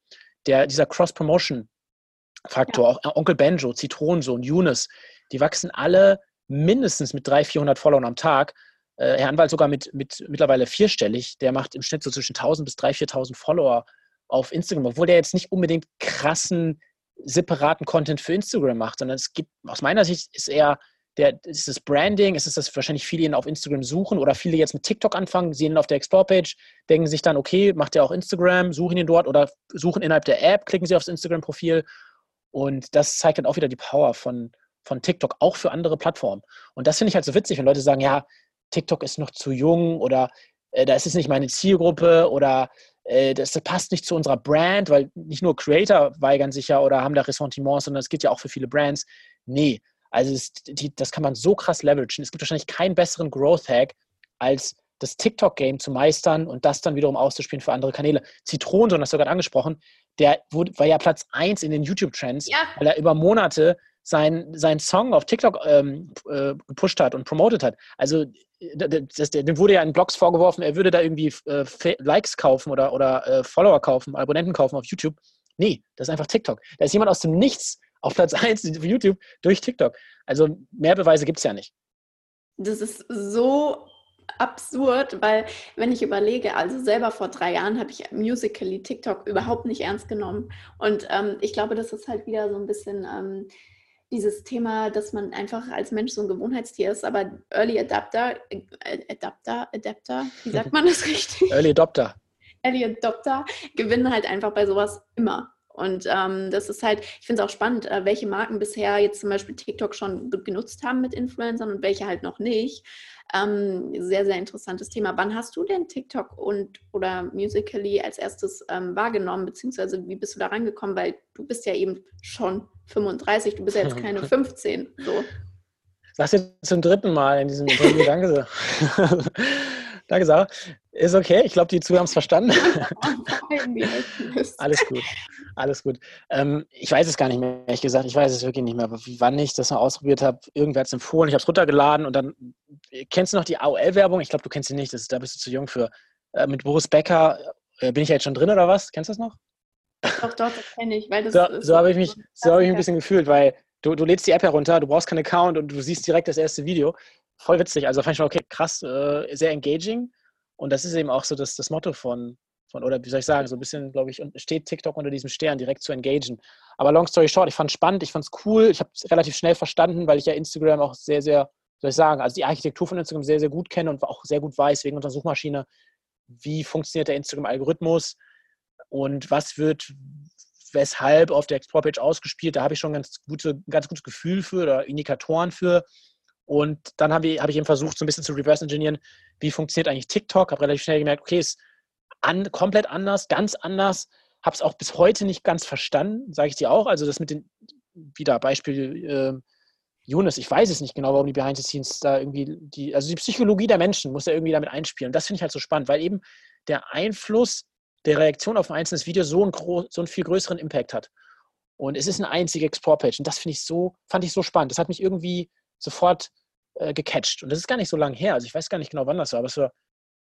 Der, dieser Cross-Promotion-Faktor, ja. auch äh, Onkel Benjo, Zitronensohn, Younes, die wachsen alle mindestens mit 300, 400 Followern am Tag. Äh, Herr Anwalt sogar mit, mit mittlerweile vierstellig. Der macht im Schnitt so zwischen 1000 bis 3.000, 4.000 Follower auf Instagram, obwohl der jetzt nicht unbedingt krassen separaten Content für Instagram macht, sondern es gibt, aus meiner Sicht ist eher der, ist das Branding, ist es das wahrscheinlich viele ihn auf Instagram suchen oder viele jetzt mit TikTok anfangen, sehen ihn auf der Explore-Page, denken sich dann, okay, macht er auch Instagram, suchen ihn dort oder suchen innerhalb der App, klicken sie aufs Instagram-Profil und das zeigt dann auch wieder die Power von, von TikTok, auch für andere Plattformen. Und das finde ich halt so witzig, wenn Leute sagen, ja, TikTok ist noch zu jung oder äh, da ist es nicht meine Zielgruppe oder äh, das, passt nicht zu unserer Brand, weil nicht nur Creator weigern sich ja oder haben da Ressentiments, sondern es geht ja auch für viele Brands. Nee, also es, die, das kann man so krass leveragen. Es gibt wahrscheinlich keinen besseren Growth-Hack, als das TikTok-Game zu meistern und das dann wiederum auszuspielen für andere Kanäle. Zitronensohn, hast du gerade angesprochen, der wurde, war ja Platz 1 in den YouTube-Trends, ja. weil er über Monate seinen sein Song auf TikTok ähm, äh, gepusht hat und promotet hat. Also das, dem wurde ja in Blogs vorgeworfen, er würde da irgendwie äh, Likes kaufen oder, oder äh, Follower kaufen, Abonnenten kaufen auf YouTube. Nee, das ist einfach TikTok. Da ist jemand aus dem Nichts auf Platz 1 auf <laughs> YouTube durch TikTok. Also mehr Beweise gibt es ja nicht. Das ist so absurd, weil wenn ich überlege, also selber vor drei Jahren habe ich Musically TikTok überhaupt nicht ernst genommen. Und ähm, ich glaube, das ist halt wieder so ein bisschen ähm, dieses Thema, dass man einfach als Mensch so ein Gewohnheitstier ist, aber Early Adapter, äh, Adapter, Adapter, wie <laughs> sagt man das richtig? Early Adopter. Early Adopter gewinnen halt einfach bei sowas immer. Und ähm, das ist halt, ich finde es auch spannend, äh, welche Marken bisher jetzt zum Beispiel TikTok schon genutzt haben mit Influencern und welche halt noch nicht. Ähm, sehr, sehr interessantes Thema. Wann hast du denn TikTok und oder Musically als erstes ähm, wahrgenommen, beziehungsweise wie bist du da rangekommen? Weil du bist ja eben schon 35, du bist ja jetzt <laughs> keine 15. So. Sagst du zum dritten Mal in diesem Interview, danke. <laughs> Danke, Sarah. Ist okay. Ich glaube, die Zuhörer haben es verstanden. <laughs> Alles gut. Alles gut. Ähm, ich weiß es gar nicht mehr, ehrlich gesagt. Ich weiß es wirklich nicht mehr, wann ich das mal ausprobiert habe. Irgendwer hat es empfohlen. Ich habe es runtergeladen und dann. Kennst du noch die AOL-Werbung? Ich glaube, du kennst sie nicht. Das, da bist du zu jung für. Äh, mit Boris Becker. Äh, bin ich ja jetzt schon drin oder was? Kennst du das noch? Doch, doch, das kenne ich. Weil das so so habe ich mich so hab ich mich ein bisschen gefühlt, weil du, du lädst die App herunter, du brauchst keinen Account und du siehst direkt das erste Video. Voll witzig. Also fand ich schon, okay, krass, äh, sehr engaging. Und das ist eben auch so das, das Motto von, von, oder wie soll ich sagen, so ein bisschen, glaube ich, steht TikTok unter diesem Stern, direkt zu engagen. Aber long story short, ich fand es spannend, ich fand es cool, ich habe es relativ schnell verstanden, weil ich ja Instagram auch sehr, sehr, soll ich sagen, also die Architektur von Instagram sehr, sehr gut kenne und auch sehr gut weiß, wegen unserer Suchmaschine, wie funktioniert der Instagram-Algorithmus und was wird weshalb auf der Explore-Page ausgespielt. Da habe ich schon ganz gute, ganz gutes Gefühl für oder Indikatoren für. Und dann habe ich, hab ich eben versucht, so ein bisschen zu reverse engineeren, wie funktioniert eigentlich TikTok. Habe relativ schnell gemerkt, okay, ist an, komplett anders, ganz anders. Habe es auch bis heute nicht ganz verstanden, sage ich dir auch. Also das mit den, wieder Beispiel äh, Younes, ich weiß es nicht genau, warum die Behind the Scenes da irgendwie, die, also die Psychologie der Menschen muss ja irgendwie damit einspielen. Das finde ich halt so spannend, weil eben der Einfluss der Reaktion auf ein einzelnes Video so einen, so einen viel größeren Impact hat. Und es ist eine einzige Explore-Page. Und das finde ich so, fand ich so spannend. Das hat mich irgendwie sofort äh, gecatcht. Und das ist gar nicht so lange her. Also ich weiß gar nicht genau, wann das war, aber es war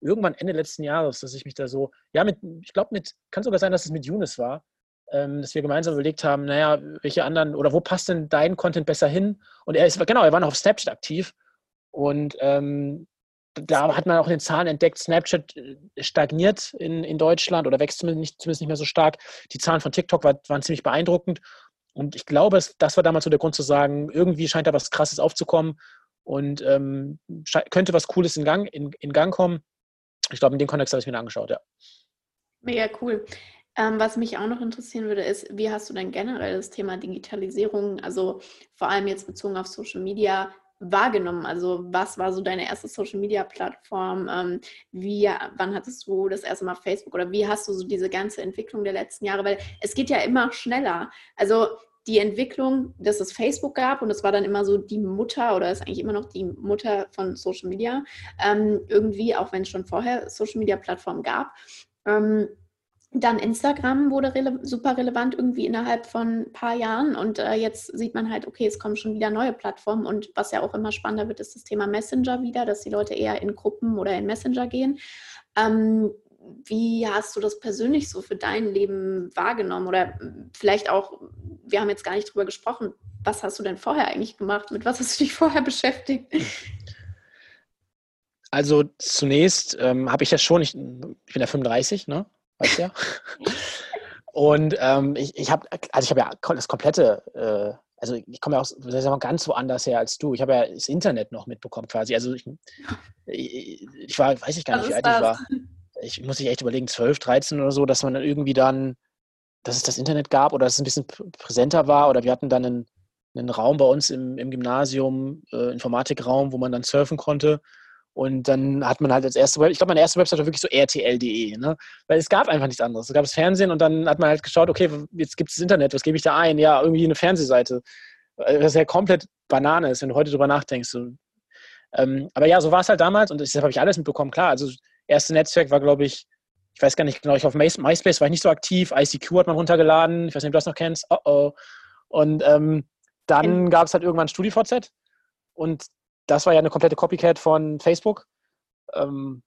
irgendwann Ende letzten Jahres, dass ich mich da so, ja, mit, ich glaube, mit, kann sogar sein, dass es mit Younes war, ähm, dass wir gemeinsam überlegt haben, naja, welche anderen oder wo passt denn dein Content besser hin? Und er ist, genau, er war noch auf Snapchat aktiv. Und ähm, da hat man auch in den Zahlen entdeckt, Snapchat äh, stagniert in, in Deutschland oder wächst zumindest nicht, zumindest nicht mehr so stark. Die Zahlen von TikTok war, waren ziemlich beeindruckend. Und ich glaube, das war damals so der Grund zu sagen, irgendwie scheint da was Krasses aufzukommen und ähm, könnte was Cooles in Gang, in, in Gang kommen. Ich glaube, in dem Kontext habe ich mir angeschaut, ja. Mega cool. Ähm, was mich auch noch interessieren würde, ist, wie hast du denn generell das Thema Digitalisierung, also vor allem jetzt bezogen auf Social Media, wahrgenommen? Also was war so deine erste Social-Media-Plattform? Ähm, wie, wann hattest du das erste Mal Facebook oder wie hast du so diese ganze Entwicklung der letzten Jahre? Weil es geht ja immer schneller. Also die Entwicklung, dass es Facebook gab und es war dann immer so die Mutter oder ist eigentlich immer noch die Mutter von Social Media, ähm, irgendwie, auch wenn es schon vorher Social Media Plattformen gab. Ähm, dann Instagram wurde rele super relevant irgendwie innerhalb von ein paar Jahren und äh, jetzt sieht man halt, okay, es kommen schon wieder neue Plattformen und was ja auch immer spannender wird, ist das Thema Messenger wieder, dass die Leute eher in Gruppen oder in Messenger gehen. Ähm, wie hast du das persönlich so für dein Leben wahrgenommen oder vielleicht auch, wir haben jetzt gar nicht drüber gesprochen, was hast du denn vorher eigentlich gemacht? Mit was hast du dich vorher beschäftigt? Also zunächst ähm, habe ich ja schon, ich, ich bin ja 35, ne? Weißt du ja. Und ähm, ich, ich habe, also ich habe ja das komplette, äh, also ich komme ja auch mal, ganz woanders her als du. Ich habe ja das Internet noch mitbekommen quasi. Also ich, ich war, weiß ich gar nicht, wie alt ich war. Ich muss sich echt überlegen, 12, 13 oder so, dass man dann irgendwie dann, dass es das Internet gab oder dass es ein bisschen präsenter war oder wir hatten dann einen, einen Raum bei uns im, im Gymnasium, äh, Informatikraum, wo man dann surfen konnte. Und dann hat man halt als erste Website, ich glaube, meine erste Website war wirklich so rtl.de, ne? Weil es gab einfach nichts anderes. Es gab das Fernsehen und dann hat man halt geschaut, okay, jetzt gibt es das Internet, was gebe ich da ein? Ja, irgendwie eine Fernsehseite. Was ja komplett Banane ist, wenn du heute drüber nachdenkst. Ähm, aber ja, so war es halt damals und deshalb habe ich alles mitbekommen. Klar, also das erste Netzwerk war, glaube ich, ich weiß gar nicht genau, ich auf MySpace war ich nicht so aktiv, ICQ hat man runtergeladen, ich weiß nicht, ob du das noch kennst. Oh oh. Und ähm, dann gab es halt irgendwann StudiVZ und das war ja eine komplette Copycat von Facebook. Ähm,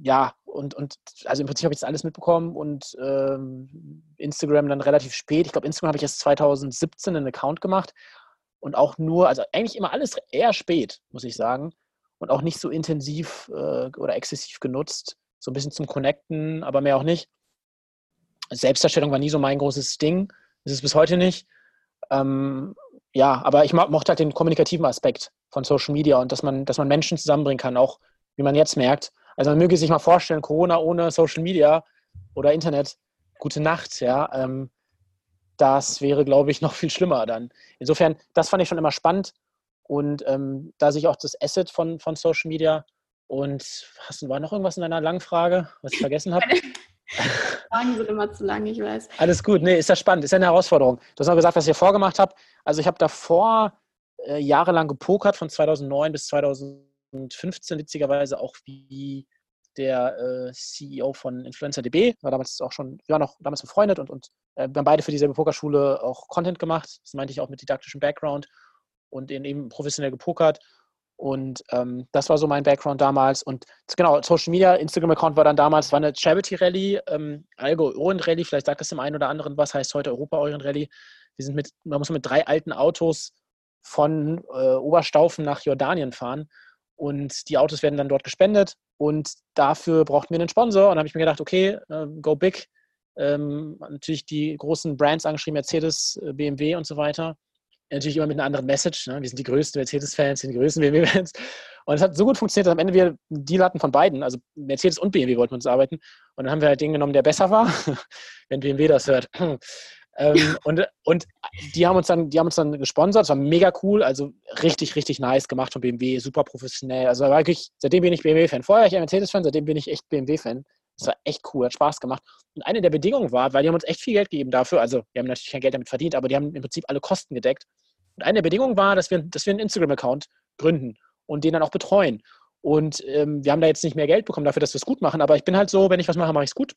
ja, und, und also im Prinzip habe ich das alles mitbekommen und ähm, Instagram dann relativ spät. Ich glaube, Instagram habe ich erst 2017 einen Account gemacht und auch nur, also eigentlich immer alles eher spät, muss ich sagen. Und auch nicht so intensiv äh, oder exzessiv genutzt. So ein bisschen zum Connecten, aber mehr auch nicht. Selbstdarstellung war nie so mein großes Ding. Das ist bis heute nicht. Ähm, ja, aber ich mochte halt den kommunikativen Aspekt von Social Media und dass man, dass man Menschen zusammenbringen kann, auch wie man jetzt merkt. Also man möge sich mal vorstellen, Corona ohne Social Media oder Internet, gute Nacht, ja. Ähm, das wäre, glaube ich, <laughs> noch viel schlimmer dann. Insofern, das fand ich schon immer spannend und ähm, da sehe ich auch das Asset von, von Social Media. Und hast, war noch irgendwas in deiner langen Frage, was ich vergessen habe? <laughs> Fragen sind immer zu lang, ich weiß. Alles gut, nee, ist das spannend, ist ja eine Herausforderung. Du hast noch gesagt, was ich hier vorgemacht habe. Also ich habe davor äh, jahrelang gepokert, von 2009 bis 2015, witzigerweise auch wie der äh, CEO von InfluencerDB, war damals auch schon, wir waren auch damals befreundet und, und äh, wir haben beide für dieselbe Pokerschule auch Content gemacht. Das meinte ich auch mit didaktischem Background und eben professionell gepokert. Und ähm, das war so mein Background damals. Und genau, Social Media, Instagram-Account war dann damals, war eine Charity-Rallye, ähm, Algo-Orient-Rallye, vielleicht sagt das dem einen oder anderen was, heißt heute Europa-Orient-Rallye. Wir sind mit, man muss mit drei alten Autos von äh, Oberstaufen nach Jordanien fahren. Und die Autos werden dann dort gespendet. Und dafür brauchten wir einen Sponsor. Und dann habe ich mir gedacht, okay, äh, go big. Ähm, natürlich die großen Brands angeschrieben, Mercedes, äh, BMW und so weiter natürlich immer mit einer anderen Message. Ne? Wir sind die größten Mercedes-Fans, die größten BMW-Fans. Und es hat so gut funktioniert, dass am Ende wir einen Deal hatten von beiden. Also Mercedes und BMW wollten uns arbeiten. Und dann haben wir halt den genommen, der besser war, <laughs> wenn BMW das hört. <clears throat> ähm, und, und die haben uns dann, die haben uns dann gesponsert. Das war mega cool. Also richtig, richtig nice gemacht von BMW, super professionell. Also war wirklich, seitdem bin ich BMW-Fan. Vorher war ich ein Mercedes-Fan, seitdem bin ich echt BMW-Fan. Das war echt cool, hat Spaß gemacht. Und eine der Bedingungen war, weil die haben uns echt viel Geld gegeben dafür, also wir haben natürlich kein Geld damit verdient, aber die haben im Prinzip alle Kosten gedeckt. Und eine der Bedingungen war, dass wir, dass wir einen Instagram-Account gründen und den dann auch betreuen. Und ähm, wir haben da jetzt nicht mehr Geld bekommen dafür, dass wir es gut machen, aber ich bin halt so, wenn ich was mache, mache ich es gut.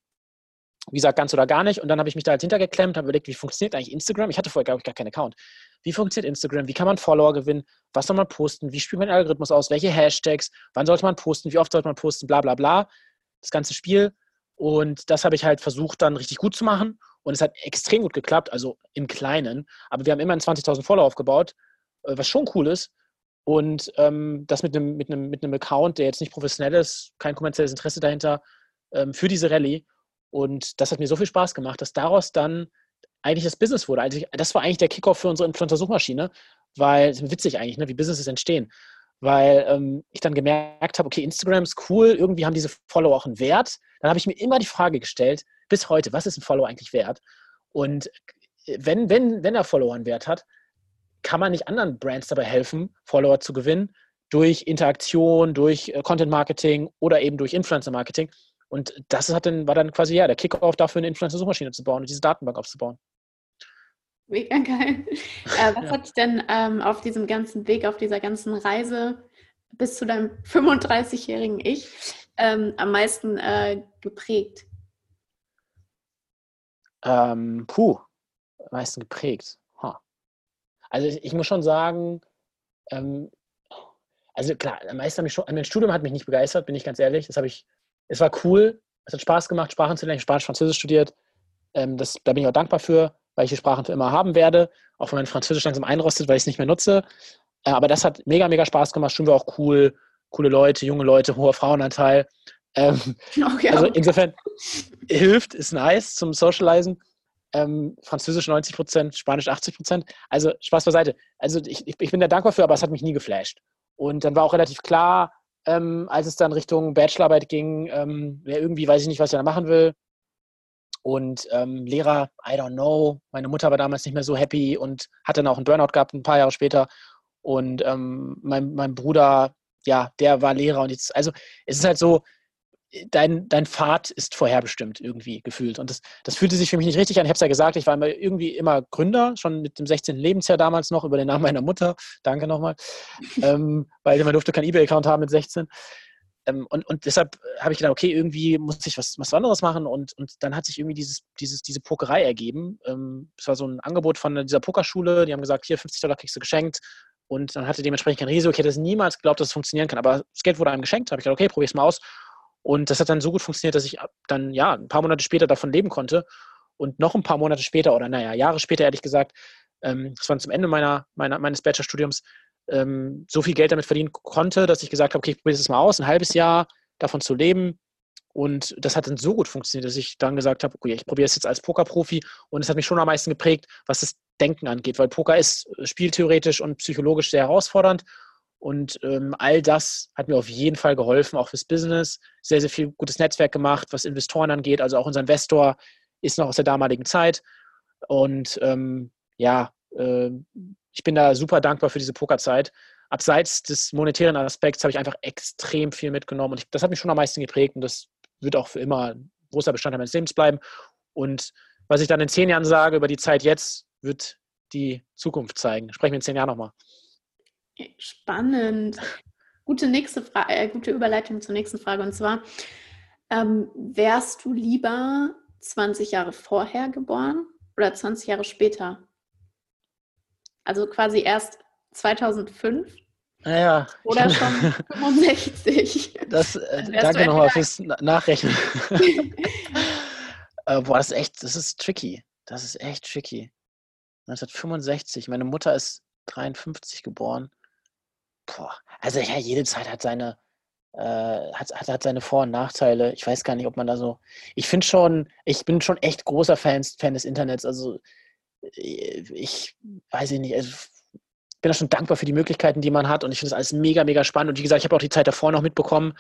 Wie gesagt, ganz oder gar nicht. Und dann habe ich mich da halt hintergeklemmt, habe überlegt, wie funktioniert eigentlich Instagram? Ich hatte vorher, glaube ich, gar keinen Account. Wie funktioniert Instagram? Wie kann man Follower gewinnen? Was soll man posten? Wie spielt man den Algorithmus aus? Welche Hashtags? Wann sollte man posten? Wie oft sollte man posten? Bla bla bla. Das ganze Spiel. Und das habe ich halt versucht, dann richtig gut zu machen. Und es hat extrem gut geklappt, also im Kleinen. Aber wir haben immerhin 20.000 Follower aufgebaut, äh, was schon cool ist. Und ähm, das mit einem, mit, einem, mit einem Account, der jetzt nicht professionell ist, kein kommerzielles Interesse dahinter, ähm, für diese Rallye. Und das hat mir so viel Spaß gemacht, dass daraus dann eigentlich das Business wurde. Also das war eigentlich der Kickoff für unsere Influencer-Suchmaschine, weil, es witzig eigentlich, ne, wie Businesses entstehen. Weil ähm, ich dann gemerkt habe, okay, Instagram ist cool, irgendwie haben diese Follower auch einen Wert. Dann habe ich mir immer die Frage gestellt, bis heute, was ist ein Follower eigentlich wert? Und äh, wenn, wenn, wenn er Follower einen Wert hat, kann man nicht anderen Brands dabei helfen, Follower zu gewinnen, durch Interaktion, durch äh, Content Marketing oder eben durch Influencer Marketing. Und das hat dann, war dann quasi ja der Kickoff dafür, eine Influencer-Suchmaschine zu bauen und diese Datenbank aufzubauen. Mega geil. Äh, was ja. hat dich denn ähm, auf diesem ganzen Weg, auf dieser ganzen Reise bis zu deinem <laughs> 35-jährigen Ich ähm, am meisten äh, geprägt? Ähm, puh, am meisten geprägt. Huh. Also ich, ich, muss schon sagen, ähm, also klar, am meisten mich schon, mein Studium hat mich nicht begeistert, bin ich ganz ehrlich. Das habe ich, es war cool, es hat Spaß gemacht, Sprachen zu lernen. Spanisch, Französisch studiert. Ähm, das, da bin ich auch dankbar für, weil ich die Sprachen für immer haben werde. Auch wenn mein Französisch langsam einrostet, weil ich es nicht mehr nutze. Äh, aber das hat mega, mega Spaß gemacht. Studium war auch cool. Coole Leute, junge Leute, hoher Frauenanteil. Ähm, <laughs> okay. Also insofern hilft, ist nice zum Socializen. Ähm, Französisch 90 Prozent, Spanisch 80 Prozent. Also Spaß beiseite. Also ich, ich, bin da dankbar für, aber es hat mich nie geflasht. Und dann war auch relativ klar, ähm, als es dann Richtung Bachelorarbeit ging, ähm, ja, irgendwie weiß ich nicht, was ich da machen will. Und ähm, Lehrer, I don't know. Meine Mutter war damals nicht mehr so happy und hat dann auch einen Burnout gehabt, ein paar Jahre später. Und ähm, mein, mein Bruder, ja, der war Lehrer und jetzt, also es ist halt so, dein, dein Pfad ist vorherbestimmt irgendwie gefühlt. Und das, das fühlte sich für mich nicht richtig an. Ich habe es ja gesagt, ich war immer irgendwie immer Gründer, schon mit dem 16. Lebensjahr damals noch, über den Namen meiner Mutter. Danke nochmal. ähm, weil man durfte keinen Ebay-Account haben mit 16. Ähm, und, und deshalb habe ich gedacht, okay, irgendwie muss ich was, was anderes machen. Und, und dann hat sich irgendwie dieses, dieses, diese Pokerei ergeben. Ähm, es war so ein Angebot von dieser Pokerschule. Die haben gesagt, hier 50 Dollar kriegst du geschenkt. Und dann hatte dementsprechend kein Risiko. Ich hätte es niemals geglaubt, dass es funktionieren kann. Aber das Geld wurde einem geschenkt. Da habe ich gedacht, okay, probier es mal aus. Und das hat dann so gut funktioniert, dass ich dann ja ein paar Monate später davon leben konnte. Und noch ein paar Monate später, oder naja, Jahre später, ehrlich gesagt, ähm, das war zum Ende meiner, meiner, meines Bachelorstudiums, ähm, so viel Geld damit verdienen konnte, dass ich gesagt habe, okay, ich probiere das mal aus, ein halbes Jahr davon zu leben. Und das hat dann so gut funktioniert, dass ich dann gesagt habe, okay, ich probiere es jetzt als Pokerprofi. Und es hat mich schon am meisten geprägt, was das Denken angeht, weil Poker ist äh, spieltheoretisch und psychologisch sehr herausfordernd. Und ähm, all das hat mir auf jeden Fall geholfen, auch fürs Business. Sehr, sehr viel gutes Netzwerk gemacht, was Investoren angeht. Also auch unser Investor ist noch aus der damaligen Zeit. Und ähm, ja, äh, ich bin da super dankbar für diese Pokerzeit. Abseits des monetären Aspekts habe ich einfach extrem viel mitgenommen. Und ich, das hat mich schon am meisten geprägt. Und das wird auch für immer ein großer Bestandteil meines Lebens bleiben. Und was ich dann in zehn Jahren sage über die Zeit jetzt, wird die Zukunft zeigen. Sprechen wir in zehn Jahren nochmal. Spannend. Gute nächste Frage, äh, gute Überleitung zur nächsten Frage. Und zwar, Ähm, wärst du lieber 20 Jahre vorher geboren oder 20 Jahre später? Also quasi erst 2005 naja. Oder <laughs> schon 65. Das, äh, danke nochmal fürs Nachrechnen. <laughs> äh, boah, das ist echt, das ist tricky. Das ist echt tricky. 1965. Meine Mutter ist 53 geboren. Boah. Also ja, jede Zeit hat seine, äh, hat, hat, hat seine Vor- und Nachteile. Ich weiß gar nicht, ob man da so. Ich finde schon, ich bin schon echt großer Fan, Fan des Internets. Also ich weiß ich nicht. Also, bin da schon dankbar für die Möglichkeiten, die man hat und ich finde das alles mega, mega spannend. Und wie gesagt, ich habe auch die Zeit davor noch mitbekommen,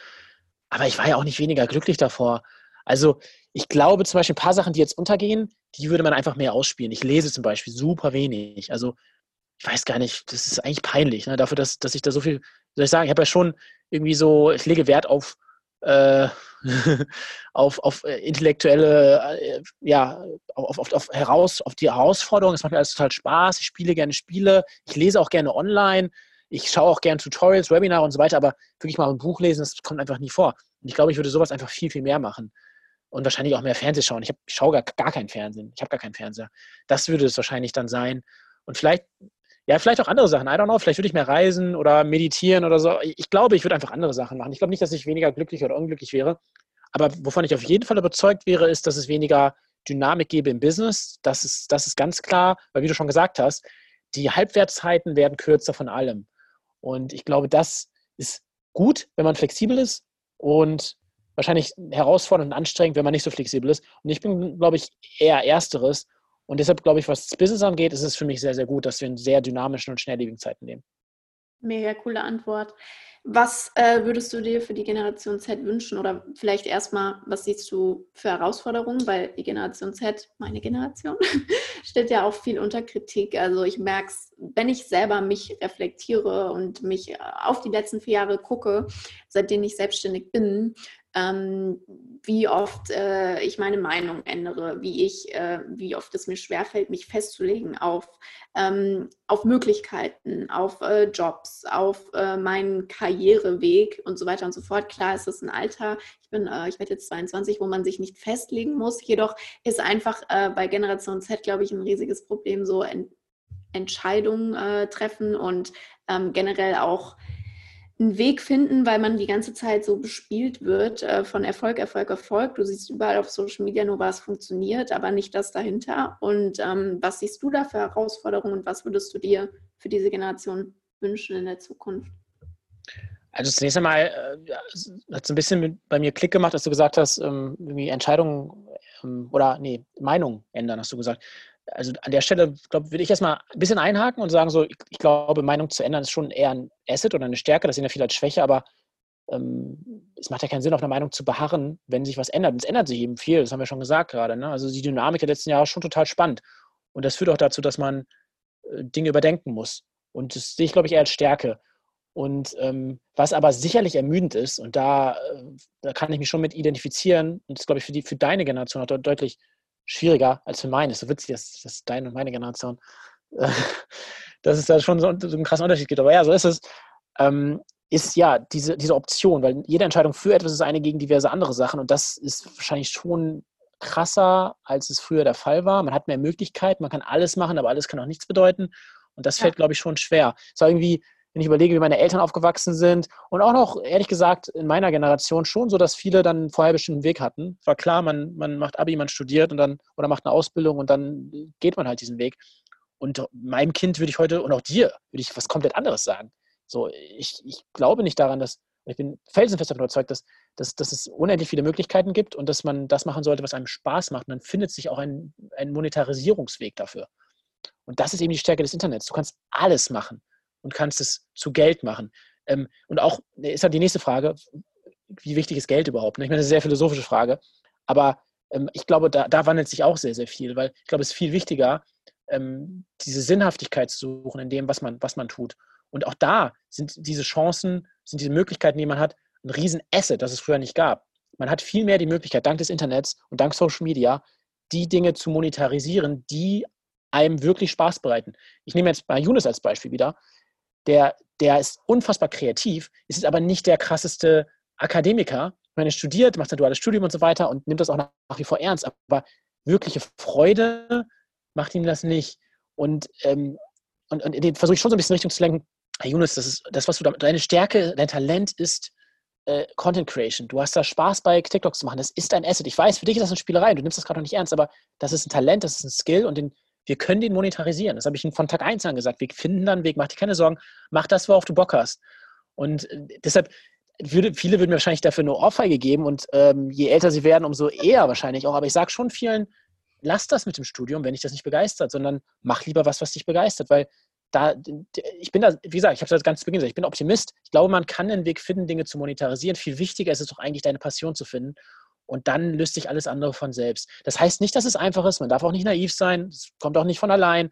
aber ich war ja auch nicht weniger glücklich davor. Also ich glaube zum Beispiel ein paar Sachen, die jetzt untergehen, die würde man einfach mehr ausspielen. Ich lese zum Beispiel super wenig. Also ich weiß gar nicht, das ist eigentlich peinlich, ne? dafür, dass, dass ich da so viel, soll ich sagen, ich habe ja schon irgendwie so, ich lege Wert auf äh, <laughs> auf, auf äh, intellektuelle, äh, ja, auf, auf, auf, heraus, auf die Herausforderung. Es macht mir alles total Spaß. Ich spiele gerne Spiele. Ich lese auch gerne online. Ich schaue auch gerne Tutorials, Webinare und so weiter, aber wirklich mal ein Buch lesen, das kommt einfach nie vor. Und ich glaube, ich würde sowas einfach viel, viel mehr machen. Und wahrscheinlich auch mehr Fernsehen schauen. Ich, hab, ich schaue gar, gar keinen Fernsehen. Ich habe gar keinen Fernseher. Das würde es wahrscheinlich dann sein. Und vielleicht ja, vielleicht auch andere Sachen. I don't know. Vielleicht würde ich mehr reisen oder meditieren oder so. Ich glaube, ich würde einfach andere Sachen machen. Ich glaube nicht, dass ich weniger glücklich oder unglücklich wäre. Aber wovon ich auf jeden Fall überzeugt wäre, ist, dass es weniger Dynamik gäbe im Business. Das ist, das ist ganz klar, weil wie du schon gesagt hast, die Halbwertszeiten werden kürzer von allem. Und ich glaube, das ist gut, wenn man flexibel ist und wahrscheinlich herausfordernd und anstrengend, wenn man nicht so flexibel ist. Und ich bin, glaube ich, eher Ersteres und deshalb glaube ich, was das Business angeht, ist es für mich sehr, sehr gut, dass wir in sehr dynamischen und schnelllebigen Zeiten leben. Mega coole Antwort. Was äh, würdest du dir für die Generation Z wünschen? Oder vielleicht erstmal, was siehst du für Herausforderungen? Weil die Generation Z, meine Generation, <laughs> steht ja auch viel unter Kritik. Also ich merke es, wenn ich selber mich reflektiere und mich auf die letzten vier Jahre gucke, seitdem ich selbstständig bin, ähm, wie oft äh, ich meine Meinung ändere, wie ich, äh, wie oft es mir schwerfällt, mich festzulegen auf, ähm, auf Möglichkeiten, auf äh, Jobs, auf äh, meinen Karriereweg und so weiter und so fort. Klar ist es ein Alter, ich bin, äh, ich werde jetzt 22, wo man sich nicht festlegen muss. Jedoch ist einfach äh, bei Generation Z, glaube ich, ein riesiges Problem, so Ent Entscheidungen treffen und ähm, generell auch einen Weg finden, weil man die ganze Zeit so bespielt wird äh, von Erfolg, Erfolg, Erfolg. Du siehst überall auf Social Media nur, was funktioniert, aber nicht das dahinter. Und ähm, was siehst du da für Herausforderungen und was würdest du dir für diese Generation wünschen in der Zukunft? Also zunächst einmal äh, hat es ein bisschen mit, bei mir Klick gemacht, dass du gesagt hast, ähm, irgendwie Entscheidungen ähm, oder nee, Meinung ändern, hast du gesagt also an der Stelle, glaube würde ich erstmal ein bisschen einhaken und sagen, so, ich, ich, glaube, Meinung zu ändern ist schon eher ein Asset oder eine Stärke, das sehen ja viele als Schwäche, aber ähm, es macht ja keinen Sinn, auf einer Meinung zu beharren, wenn sich was ändert. Und es ändert sich eben viel, das haben wir schon gesagt gerade. Ne? Also die Dynamik der letzten Jahre ist schon total spannend. Und das führt auch dazu, dass man äh, Dinge überdenken muss. Und das sehe ich, glaube ich, eher als Stärke. Und ähm, was aber sicherlich ermüdend ist, und da, äh, da kann ich mich schon mit identifizieren, und das glaube ich für, die, für deine Generation auch deutlich schwieriger als für meine. So witzig, dass, dass deine und meine Generation, äh, <laughs> dass es da schon so, so einen krassen Unterschied gibt. Aber ja, so ist es. Ähm, ist ja diese, diese Option, weil jede Entscheidung für etwas ist eine gegen diverse andere Sachen und das ist wahrscheinlich schon krasser, als es früher der Fall war. Man hat mehr Möglichkeiten, man kann alles machen, aber alles kann auch nichts bedeuten und das fällt, ja. glaube ich, schon schwer. Es war irgendwie wenn ich überlege, wie meine Eltern aufgewachsen sind und auch noch, ehrlich gesagt, in meiner Generation schon so, dass viele dann vorher bestimmten Weg hatten. War klar, man, man macht Abi, man studiert und dann oder macht eine Ausbildung und dann geht man halt diesen Weg. Und meinem Kind würde ich heute und auch dir würde ich was komplett anderes sagen. So, ich, ich glaube nicht daran, dass, ich bin felsenfest davon überzeugt, dass, dass, dass es unendlich viele Möglichkeiten gibt und dass man das machen sollte, was einem Spaß macht. Und dann findet sich auch ein, ein Monetarisierungsweg dafür. Und das ist eben die Stärke des Internets. Du kannst alles machen und kannst es zu Geld machen. Ähm, und auch ist halt die nächste Frage, wie wichtig ist Geld überhaupt? Ne? Ich meine, das ist eine sehr philosophische Frage, aber ähm, ich glaube, da, da, wandelt sich auch sehr, sehr viel, weil ich glaube, es ist viel wichtiger, ähm, diese Sinnhaftigkeit zu suchen in dem, was man, was man tut. Und auch da sind diese Chancen, sind diese Möglichkeiten, die man hat, ein Riesen-Asset, das es früher nicht gab. Man hat viel mehr die Möglichkeit, dank des Internets und dank Social Media, die Dinge zu monetarisieren, die einem wirklich Spaß bereiten. Ich nehme jetzt mal Younes als Beispiel wieder der, der ist unfassbar kreativ, ist aber nicht der krasseste Akademiker. meine, er studiert, macht ein duales Studium und so weiter und nimmt das auch nach wie vor ernst. Aber wirkliche Freude macht ihm das nicht. Und, ähm, und, und versuche ich schon so ein bisschen Richtung zu lenken. Herr Yunus, das ist das, was du da, deine Stärke, dein Talent ist äh, Content Creation. Du hast da Spaß bei TikToks zu machen. Das ist ein Asset. Ich weiß, für dich ist das eine Spielerei. Du nimmst das gerade noch nicht ernst, aber das ist ein Talent, das ist ein Skill und den, wir können den monetarisieren. Das habe ich von Tag 1 an gesagt. Wir finden dann einen Weg. Mach dir keine Sorgen. Mach das, worauf du Bock hast. Und äh, deshalb, würde, viele würden mir wahrscheinlich dafür eine Ohrfeige geben und ähm, je älter sie werden, umso eher wahrscheinlich auch. Aber ich sage schon vielen, lass das mit dem Studium, wenn dich das nicht begeistert, sondern mach lieber was, was dich begeistert, weil da, ich bin da, wie gesagt, ich habe es ganz zu Beginn gesagt, ich bin Optimist. Ich glaube, man kann einen Weg finden, Dinge zu monetarisieren. Viel wichtiger ist es doch eigentlich, deine Passion zu finden. Und dann löst sich alles andere von selbst. Das heißt nicht, dass es einfach ist. Man darf auch nicht naiv sein. Es kommt auch nicht von allein.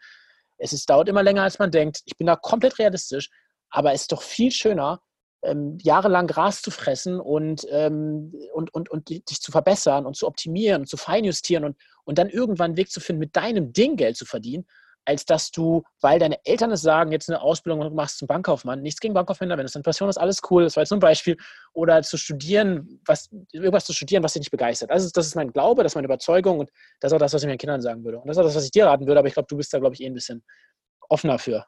Es ist, dauert immer länger, als man denkt. Ich bin da komplett realistisch. Aber es ist doch viel schöner, ähm, jahrelang Gras zu fressen und, ähm, und, und, und dich zu verbessern und zu optimieren und zu feinjustieren und, und dann irgendwann einen Weg zu finden, mit deinem Ding Geld zu verdienen, als dass du, weil deine Eltern es sagen, jetzt eine Ausbildung machst zum Bankkaufmann. Nichts gegen Bankkaufmänner, wenn es eine Passion ist, alles cool, das war jetzt nur ein Beispiel. Oder zu studieren, was, irgendwas zu studieren, was dich nicht begeistert. Also das ist mein Glaube, das ist meine Überzeugung und das ist auch das, was ich meinen Kindern sagen würde. Und das ist auch das, was ich dir raten würde, aber ich glaube, du bist da, glaube ich, eh ein bisschen offener für.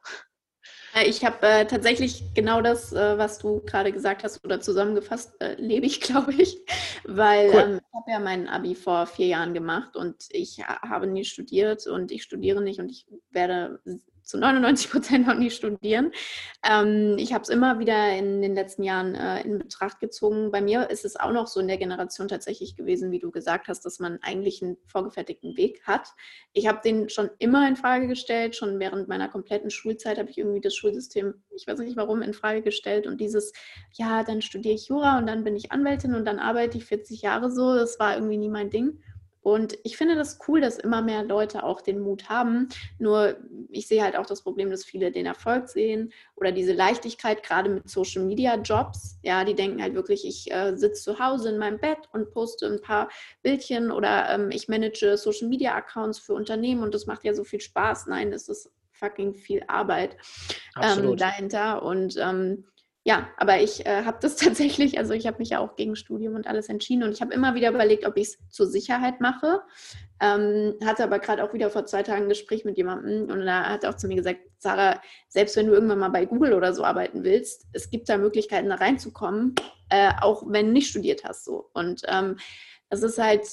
Äh, ich habe äh, tatsächlich genau das, äh, was du gerade gesagt hast oder zusammengefasst, äh, lebe ich, <laughs> glaube ich, weil cool. ähm, ich habe ja mein Abi vor vier Jahren gemacht und ich habe nie studiert und ich studiere nicht und ich werde zu 99 Prozent noch nie studieren. Ähm, ich habe es immer wieder in den letzten Jahren äh, in Betracht gezogen. Bei mir ist es auch noch so in der Generation tatsächlich gewesen, wie du gesagt hast, dass man eigentlich einen vorgefertigten Weg hat. Ich habe den schon immer in Frage gestellt. Schon während meiner kompletten Schulzeit habe ich irgendwie das Schulsystem, ich weiß nicht warum, in Frage gestellt. Und dieses, ja, dann studiere ich Jura und dann bin ich Anwältin und dann arbeite ich 40 Jahre so, das war irgendwie nie mein Ding. Und ich finde das cool, dass immer mehr Leute auch den Mut haben. Nur ich sehe halt auch das Problem, dass viele den Erfolg sehen oder diese Leichtigkeit, gerade mit Social Media Jobs. Ja, die denken halt wirklich, ich äh, sitze zu Hause in meinem Bett und poste ein paar Bildchen oder ähm, ich manage Social Media Accounts für Unternehmen und das macht ja so viel Spaß. Nein, das ist fucking viel Arbeit ähm, dahinter. Und ähm, ja, aber ich äh, habe das <laughs> tatsächlich, also ich habe mich ja auch gegen Studium und alles entschieden und ich habe immer wieder überlegt, ob ich es zur Sicherheit mache. Ähm, hatte aber gerade auch wieder vor zwei Tagen ein Gespräch mit jemandem und da hat er auch zu mir gesagt, Sarah, selbst wenn du irgendwann mal bei Google oder so arbeiten willst, es gibt da Möglichkeiten, da reinzukommen, äh, auch wenn du nicht studiert hast. So. Und ähm, das ist halt,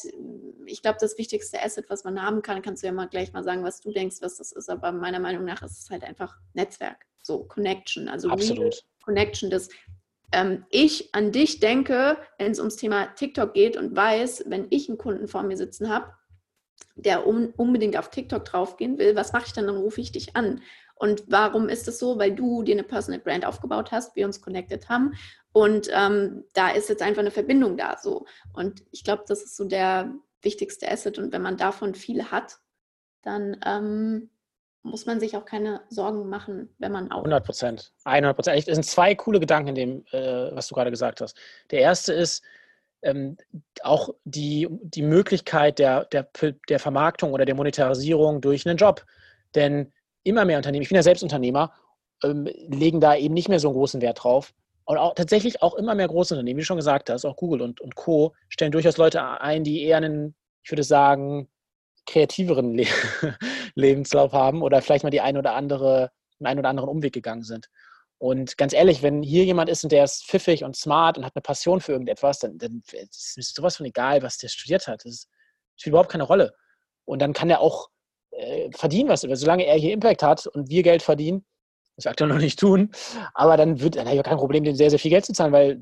ich glaube, das wichtigste Asset, was man haben kann. Kannst du ja mal gleich mal sagen, was du denkst, was das ist. Aber meiner Meinung nach ist es halt einfach Netzwerk, so Connection. Also Absolut. Connection, dass ähm, ich an dich denke, wenn es ums Thema TikTok geht und weiß, wenn ich einen Kunden vor mir sitzen habe, der um, unbedingt auf TikTok draufgehen will, was mache ich dann? Dann rufe ich dich an. Und warum ist das so? Weil du dir eine Personal Brand aufgebaut hast, wir uns connected haben. Und ähm, da ist jetzt einfach eine Verbindung da so. Und ich glaube, das ist so der wichtigste Asset. Und wenn man davon viele hat, dann ähm, muss man sich auch keine Sorgen machen, wenn man auch. 100 Prozent. 100 Prozent. Es sind zwei coole Gedanken in dem, äh, was du gerade gesagt hast. Der erste ist ähm, auch die, die Möglichkeit der, der, der Vermarktung oder der Monetarisierung durch einen Job. Denn immer mehr Unternehmen, ich bin ja selbst Unternehmer, ähm, legen da eben nicht mehr so einen großen Wert drauf. Und auch tatsächlich auch immer mehr große Unternehmen, wie du schon gesagt hast, auch Google und, und Co. stellen durchaus Leute ein, die eher einen, ich würde sagen, kreativeren Le <laughs> Lebenslauf haben oder vielleicht mal die ein oder andere, einen ein oder anderen Umweg gegangen sind. Und ganz ehrlich, wenn hier jemand ist und der ist pfiffig und smart und hat eine Passion für irgendetwas, dann, dann ist sowas von egal, was der studiert hat. Das spielt überhaupt keine Rolle. Und dann kann er auch äh, verdienen, was solange er hier Impact hat und wir Geld verdienen, das wir aktuell noch nicht tun, aber dann wird er ja kein Problem, dem sehr, sehr viel Geld zu zahlen, weil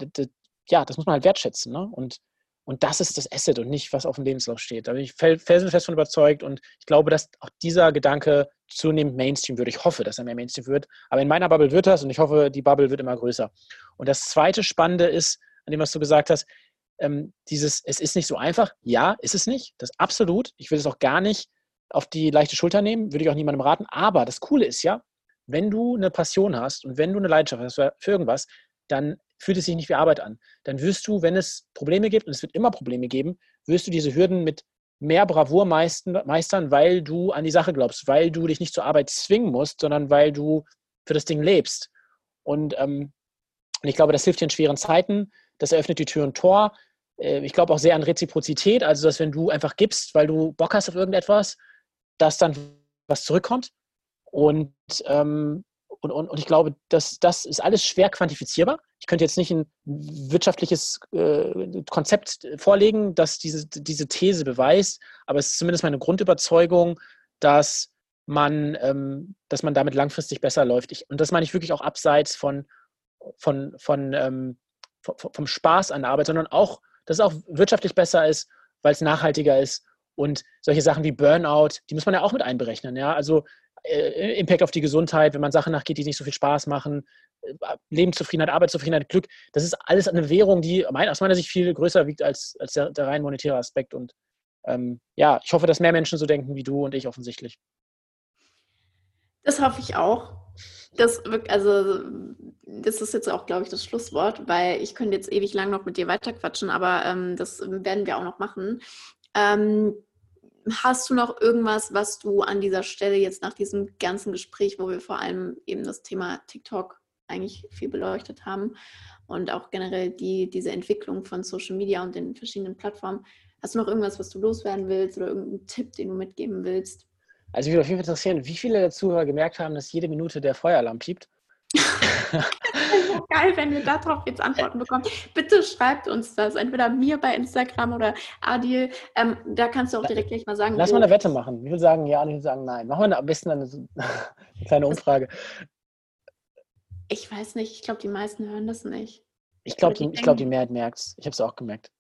ja, das muss man halt wertschätzen. Ne? Und und das ist das Asset und nicht, was auf dem Lebenslauf steht. Da bin ich felsenfest von überzeugt und ich glaube, dass auch dieser Gedanke zunehmend Mainstream wird. Ich hoffe, dass er mehr Mainstream wird. Aber in meiner Bubble wird das und ich hoffe, die Bubble wird immer größer. Und das zweite Spannende ist, an dem, was du gesagt hast, ähm, dieses, es ist nicht so einfach. Ja, ist es nicht. Das ist absolut. Ich will es auch gar nicht auf die leichte Schulter nehmen, würde ich auch niemandem raten. Aber das Coole ist ja, wenn du eine Passion hast und wenn du eine Leidenschaft hast für irgendwas, dann fühlt es sich nicht wie Arbeit an. Dann wirst du, wenn es Probleme gibt, und es wird immer Probleme geben, wirst du diese Hürden mit mehr Bravour meistern, weil du an die Sache glaubst, weil du dich nicht zur Arbeit zwingen musst, sondern weil du für das Ding lebst. Und, ähm, ich glaube, das hilft dir in schweren Zeiten, das eröffnet die Tür und Tor. äh, ich glaube auch sehr an Reziprozität, also dass wenn du einfach gibst, weil du Bock hast auf irgendetwas, dass dann was zurückkommt. Und, ähm, und, und, und ich glaube, dass das ist alles schwer quantifizierbar. Ich könnte jetzt nicht ein wirtschaftliches äh, Konzept vorlegen, das diese, diese These beweist, aber es ist zumindest meine Grundüberzeugung, dass man, ähm, dass man damit langfristig besser läuft. Ich, und das meine ich wirklich auch abseits von, von, von, ähm, vom, vom Spaß an der Arbeit, sondern auch, dass es auch wirtschaftlich besser ist, weil es nachhaltiger ist. Und solche Sachen wie Burnout, die muss man ja auch mit einberechnen. Ja? Also Impact auf die Gesundheit, wenn man Sachen nachgeht, die nicht so viel Spaß machen, äh, Lebenszufriedenheit, Arbeitszufriedenheit, Glück, das ist alles eine Währung, die aus meiner Sicht viel größer wiegt als, als der, der rein monetäre Aspekt. Und ähm, ja, ich hoffe, dass mehr Menschen so denken wie du und ich offensichtlich. Das hoffe ich auch. Das, also, das ist jetzt auch, glaube ich, das Schlusswort, weil ich könnte jetzt ewig lang noch mit dir weiterquatschen, aber ähm, das werden wir auch noch machen. Ähm, hast du noch irgendwas, was du an dieser Stelle jetzt nach diesem ganzen Gespräch, wo wir vor allem eben das Thema TikTok eigentlich viel beleuchtet haben und auch generell die, diese Entwicklung von Social Media und den verschiedenen Plattformen, hast du noch irgendwas, was du loswerden willst oder irgendeinen Tipp, den du mitgeben willst? Also, ich würde auf jeden Fall interessieren, wie viele der Zuhörer gemerkt haben, dass jede Minute der Feueralarm piept. Geil, wenn wir darauf jetzt Antworten bekommen. Bitte schreibt uns das, entweder mir bei Instagram oder Adil. Ähm, da kannst du auch direkt gleich mal sagen. Lass mal eine Wette machen. Ich will sagen ja und ich will sagen nein. Machen wir am besten eine, eine <laughs> kleine Umfrage. Ich weiß nicht, ich glaube, die meisten hören das nicht. Ich glaube, die, glaub, die Mehrheit merkt es. Ich habe es auch gemerkt.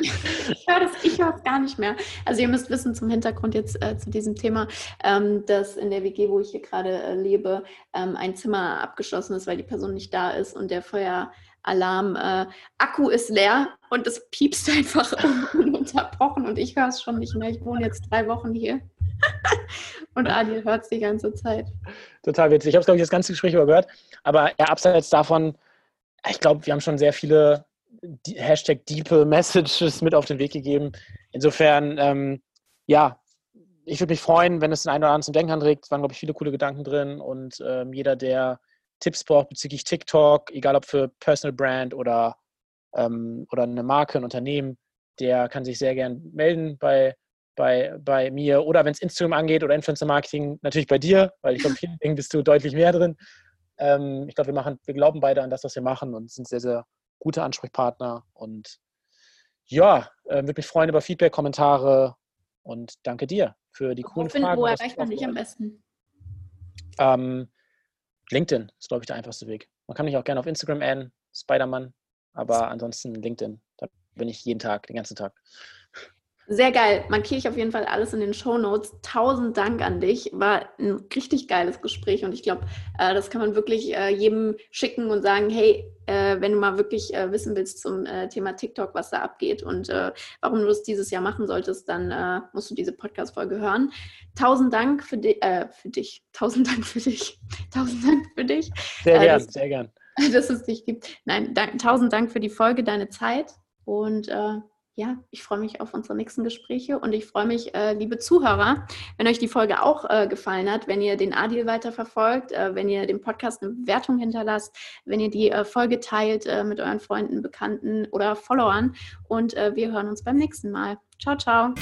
Ich höre das, ich höre es gar nicht mehr. Also ihr müsst wissen zum Hintergrund jetzt äh, zu diesem Thema, ähm, dass in der WG, wo ich hier gerade äh, lebe, ähm, ein Zimmer abgeschlossen ist, weil die Person nicht da ist und der Feueralarm äh, Akku ist leer und es piepst einfach <laughs> ununterbrochen und ich höre es schon nicht mehr. Ich wohne jetzt drei Wochen hier. <laughs> und Adil hört es die ganze Zeit. Total witzig. Ich habe es, glaube ich, das ganze Gespräch übergehört. Aber ja, abseits davon ich glaube, wir haben schon sehr viele Hashtag Deeple Messages mit auf den Weg gegeben. Insofern, ähm, ja, ich würde mich freuen, wenn es den einen oder anderen zum Denken anregt. Es waren, glaube ich, viele coole Gedanken drin und ähm, jeder, der Tipps braucht bezüglich TikTok, egal ob für Personal Brand oder, ähm, oder eine Marke, ein Unternehmen, der kann sich sehr gern melden bei, bei, bei mir oder wenn es Instagram angeht oder Influencer Marketing, natürlich bei dir, weil ich glaube, vielen <laughs> Dingen bist du deutlich mehr drin. Ähm, ich glaube, wir machen, wir glauben beide an das, was wir machen und sind sehr, sehr gute Ansprechpartner. Und ja, äh, würde mich freuen über Feedback, Kommentare und danke dir für die coolen finden, Fragen. Wo erreicht man dich am besten? Ähm, LinkedIn ist, glaube ich, der einfachste Weg. Man kann mich auch gerne auf Instagram adden, Spider-Man, aber ansonsten LinkedIn. Da bin ich jeden Tag, den ganzen Tag. Sehr geil. Markiere ich auf jeden Fall alles in den Show Notes. Tausend Dank an dich. War ein richtig geiles Gespräch und ich glaube, äh, das kann man wirklich äh, jedem schicken und sagen, hey, äh, wenn du mal wirklich äh, wissen willst zum äh, Thema TikTok, was da abgeht und äh, warum du das dieses Jahr machen solltest, dann musst du diese Podcast-Folge hören. Tausend Dank für, di für dich. Tausend Dank für dich. <laughs> Tausend Dank für dich. Sehr gern, sehr gern. <laughs> Dass es dich gibt. Nein, dank, tausend Dank für die Folge, deine Zeit und ja, ich freue mich auf unsere nächsten Gespräche und ich freue mich, äh, liebe Zuhörer, wenn euch die Folge auch äh, gefallen hat, wenn ihr den Adil weiterverfolgt, äh, wenn ihr dem Podcast eine Bewertung hinterlasst, wenn ihr die äh, Folge teilt äh, mit euren Freunden, Bekannten oder Followern und äh, wir hören uns beim nächsten Mal. Ciao, ciao.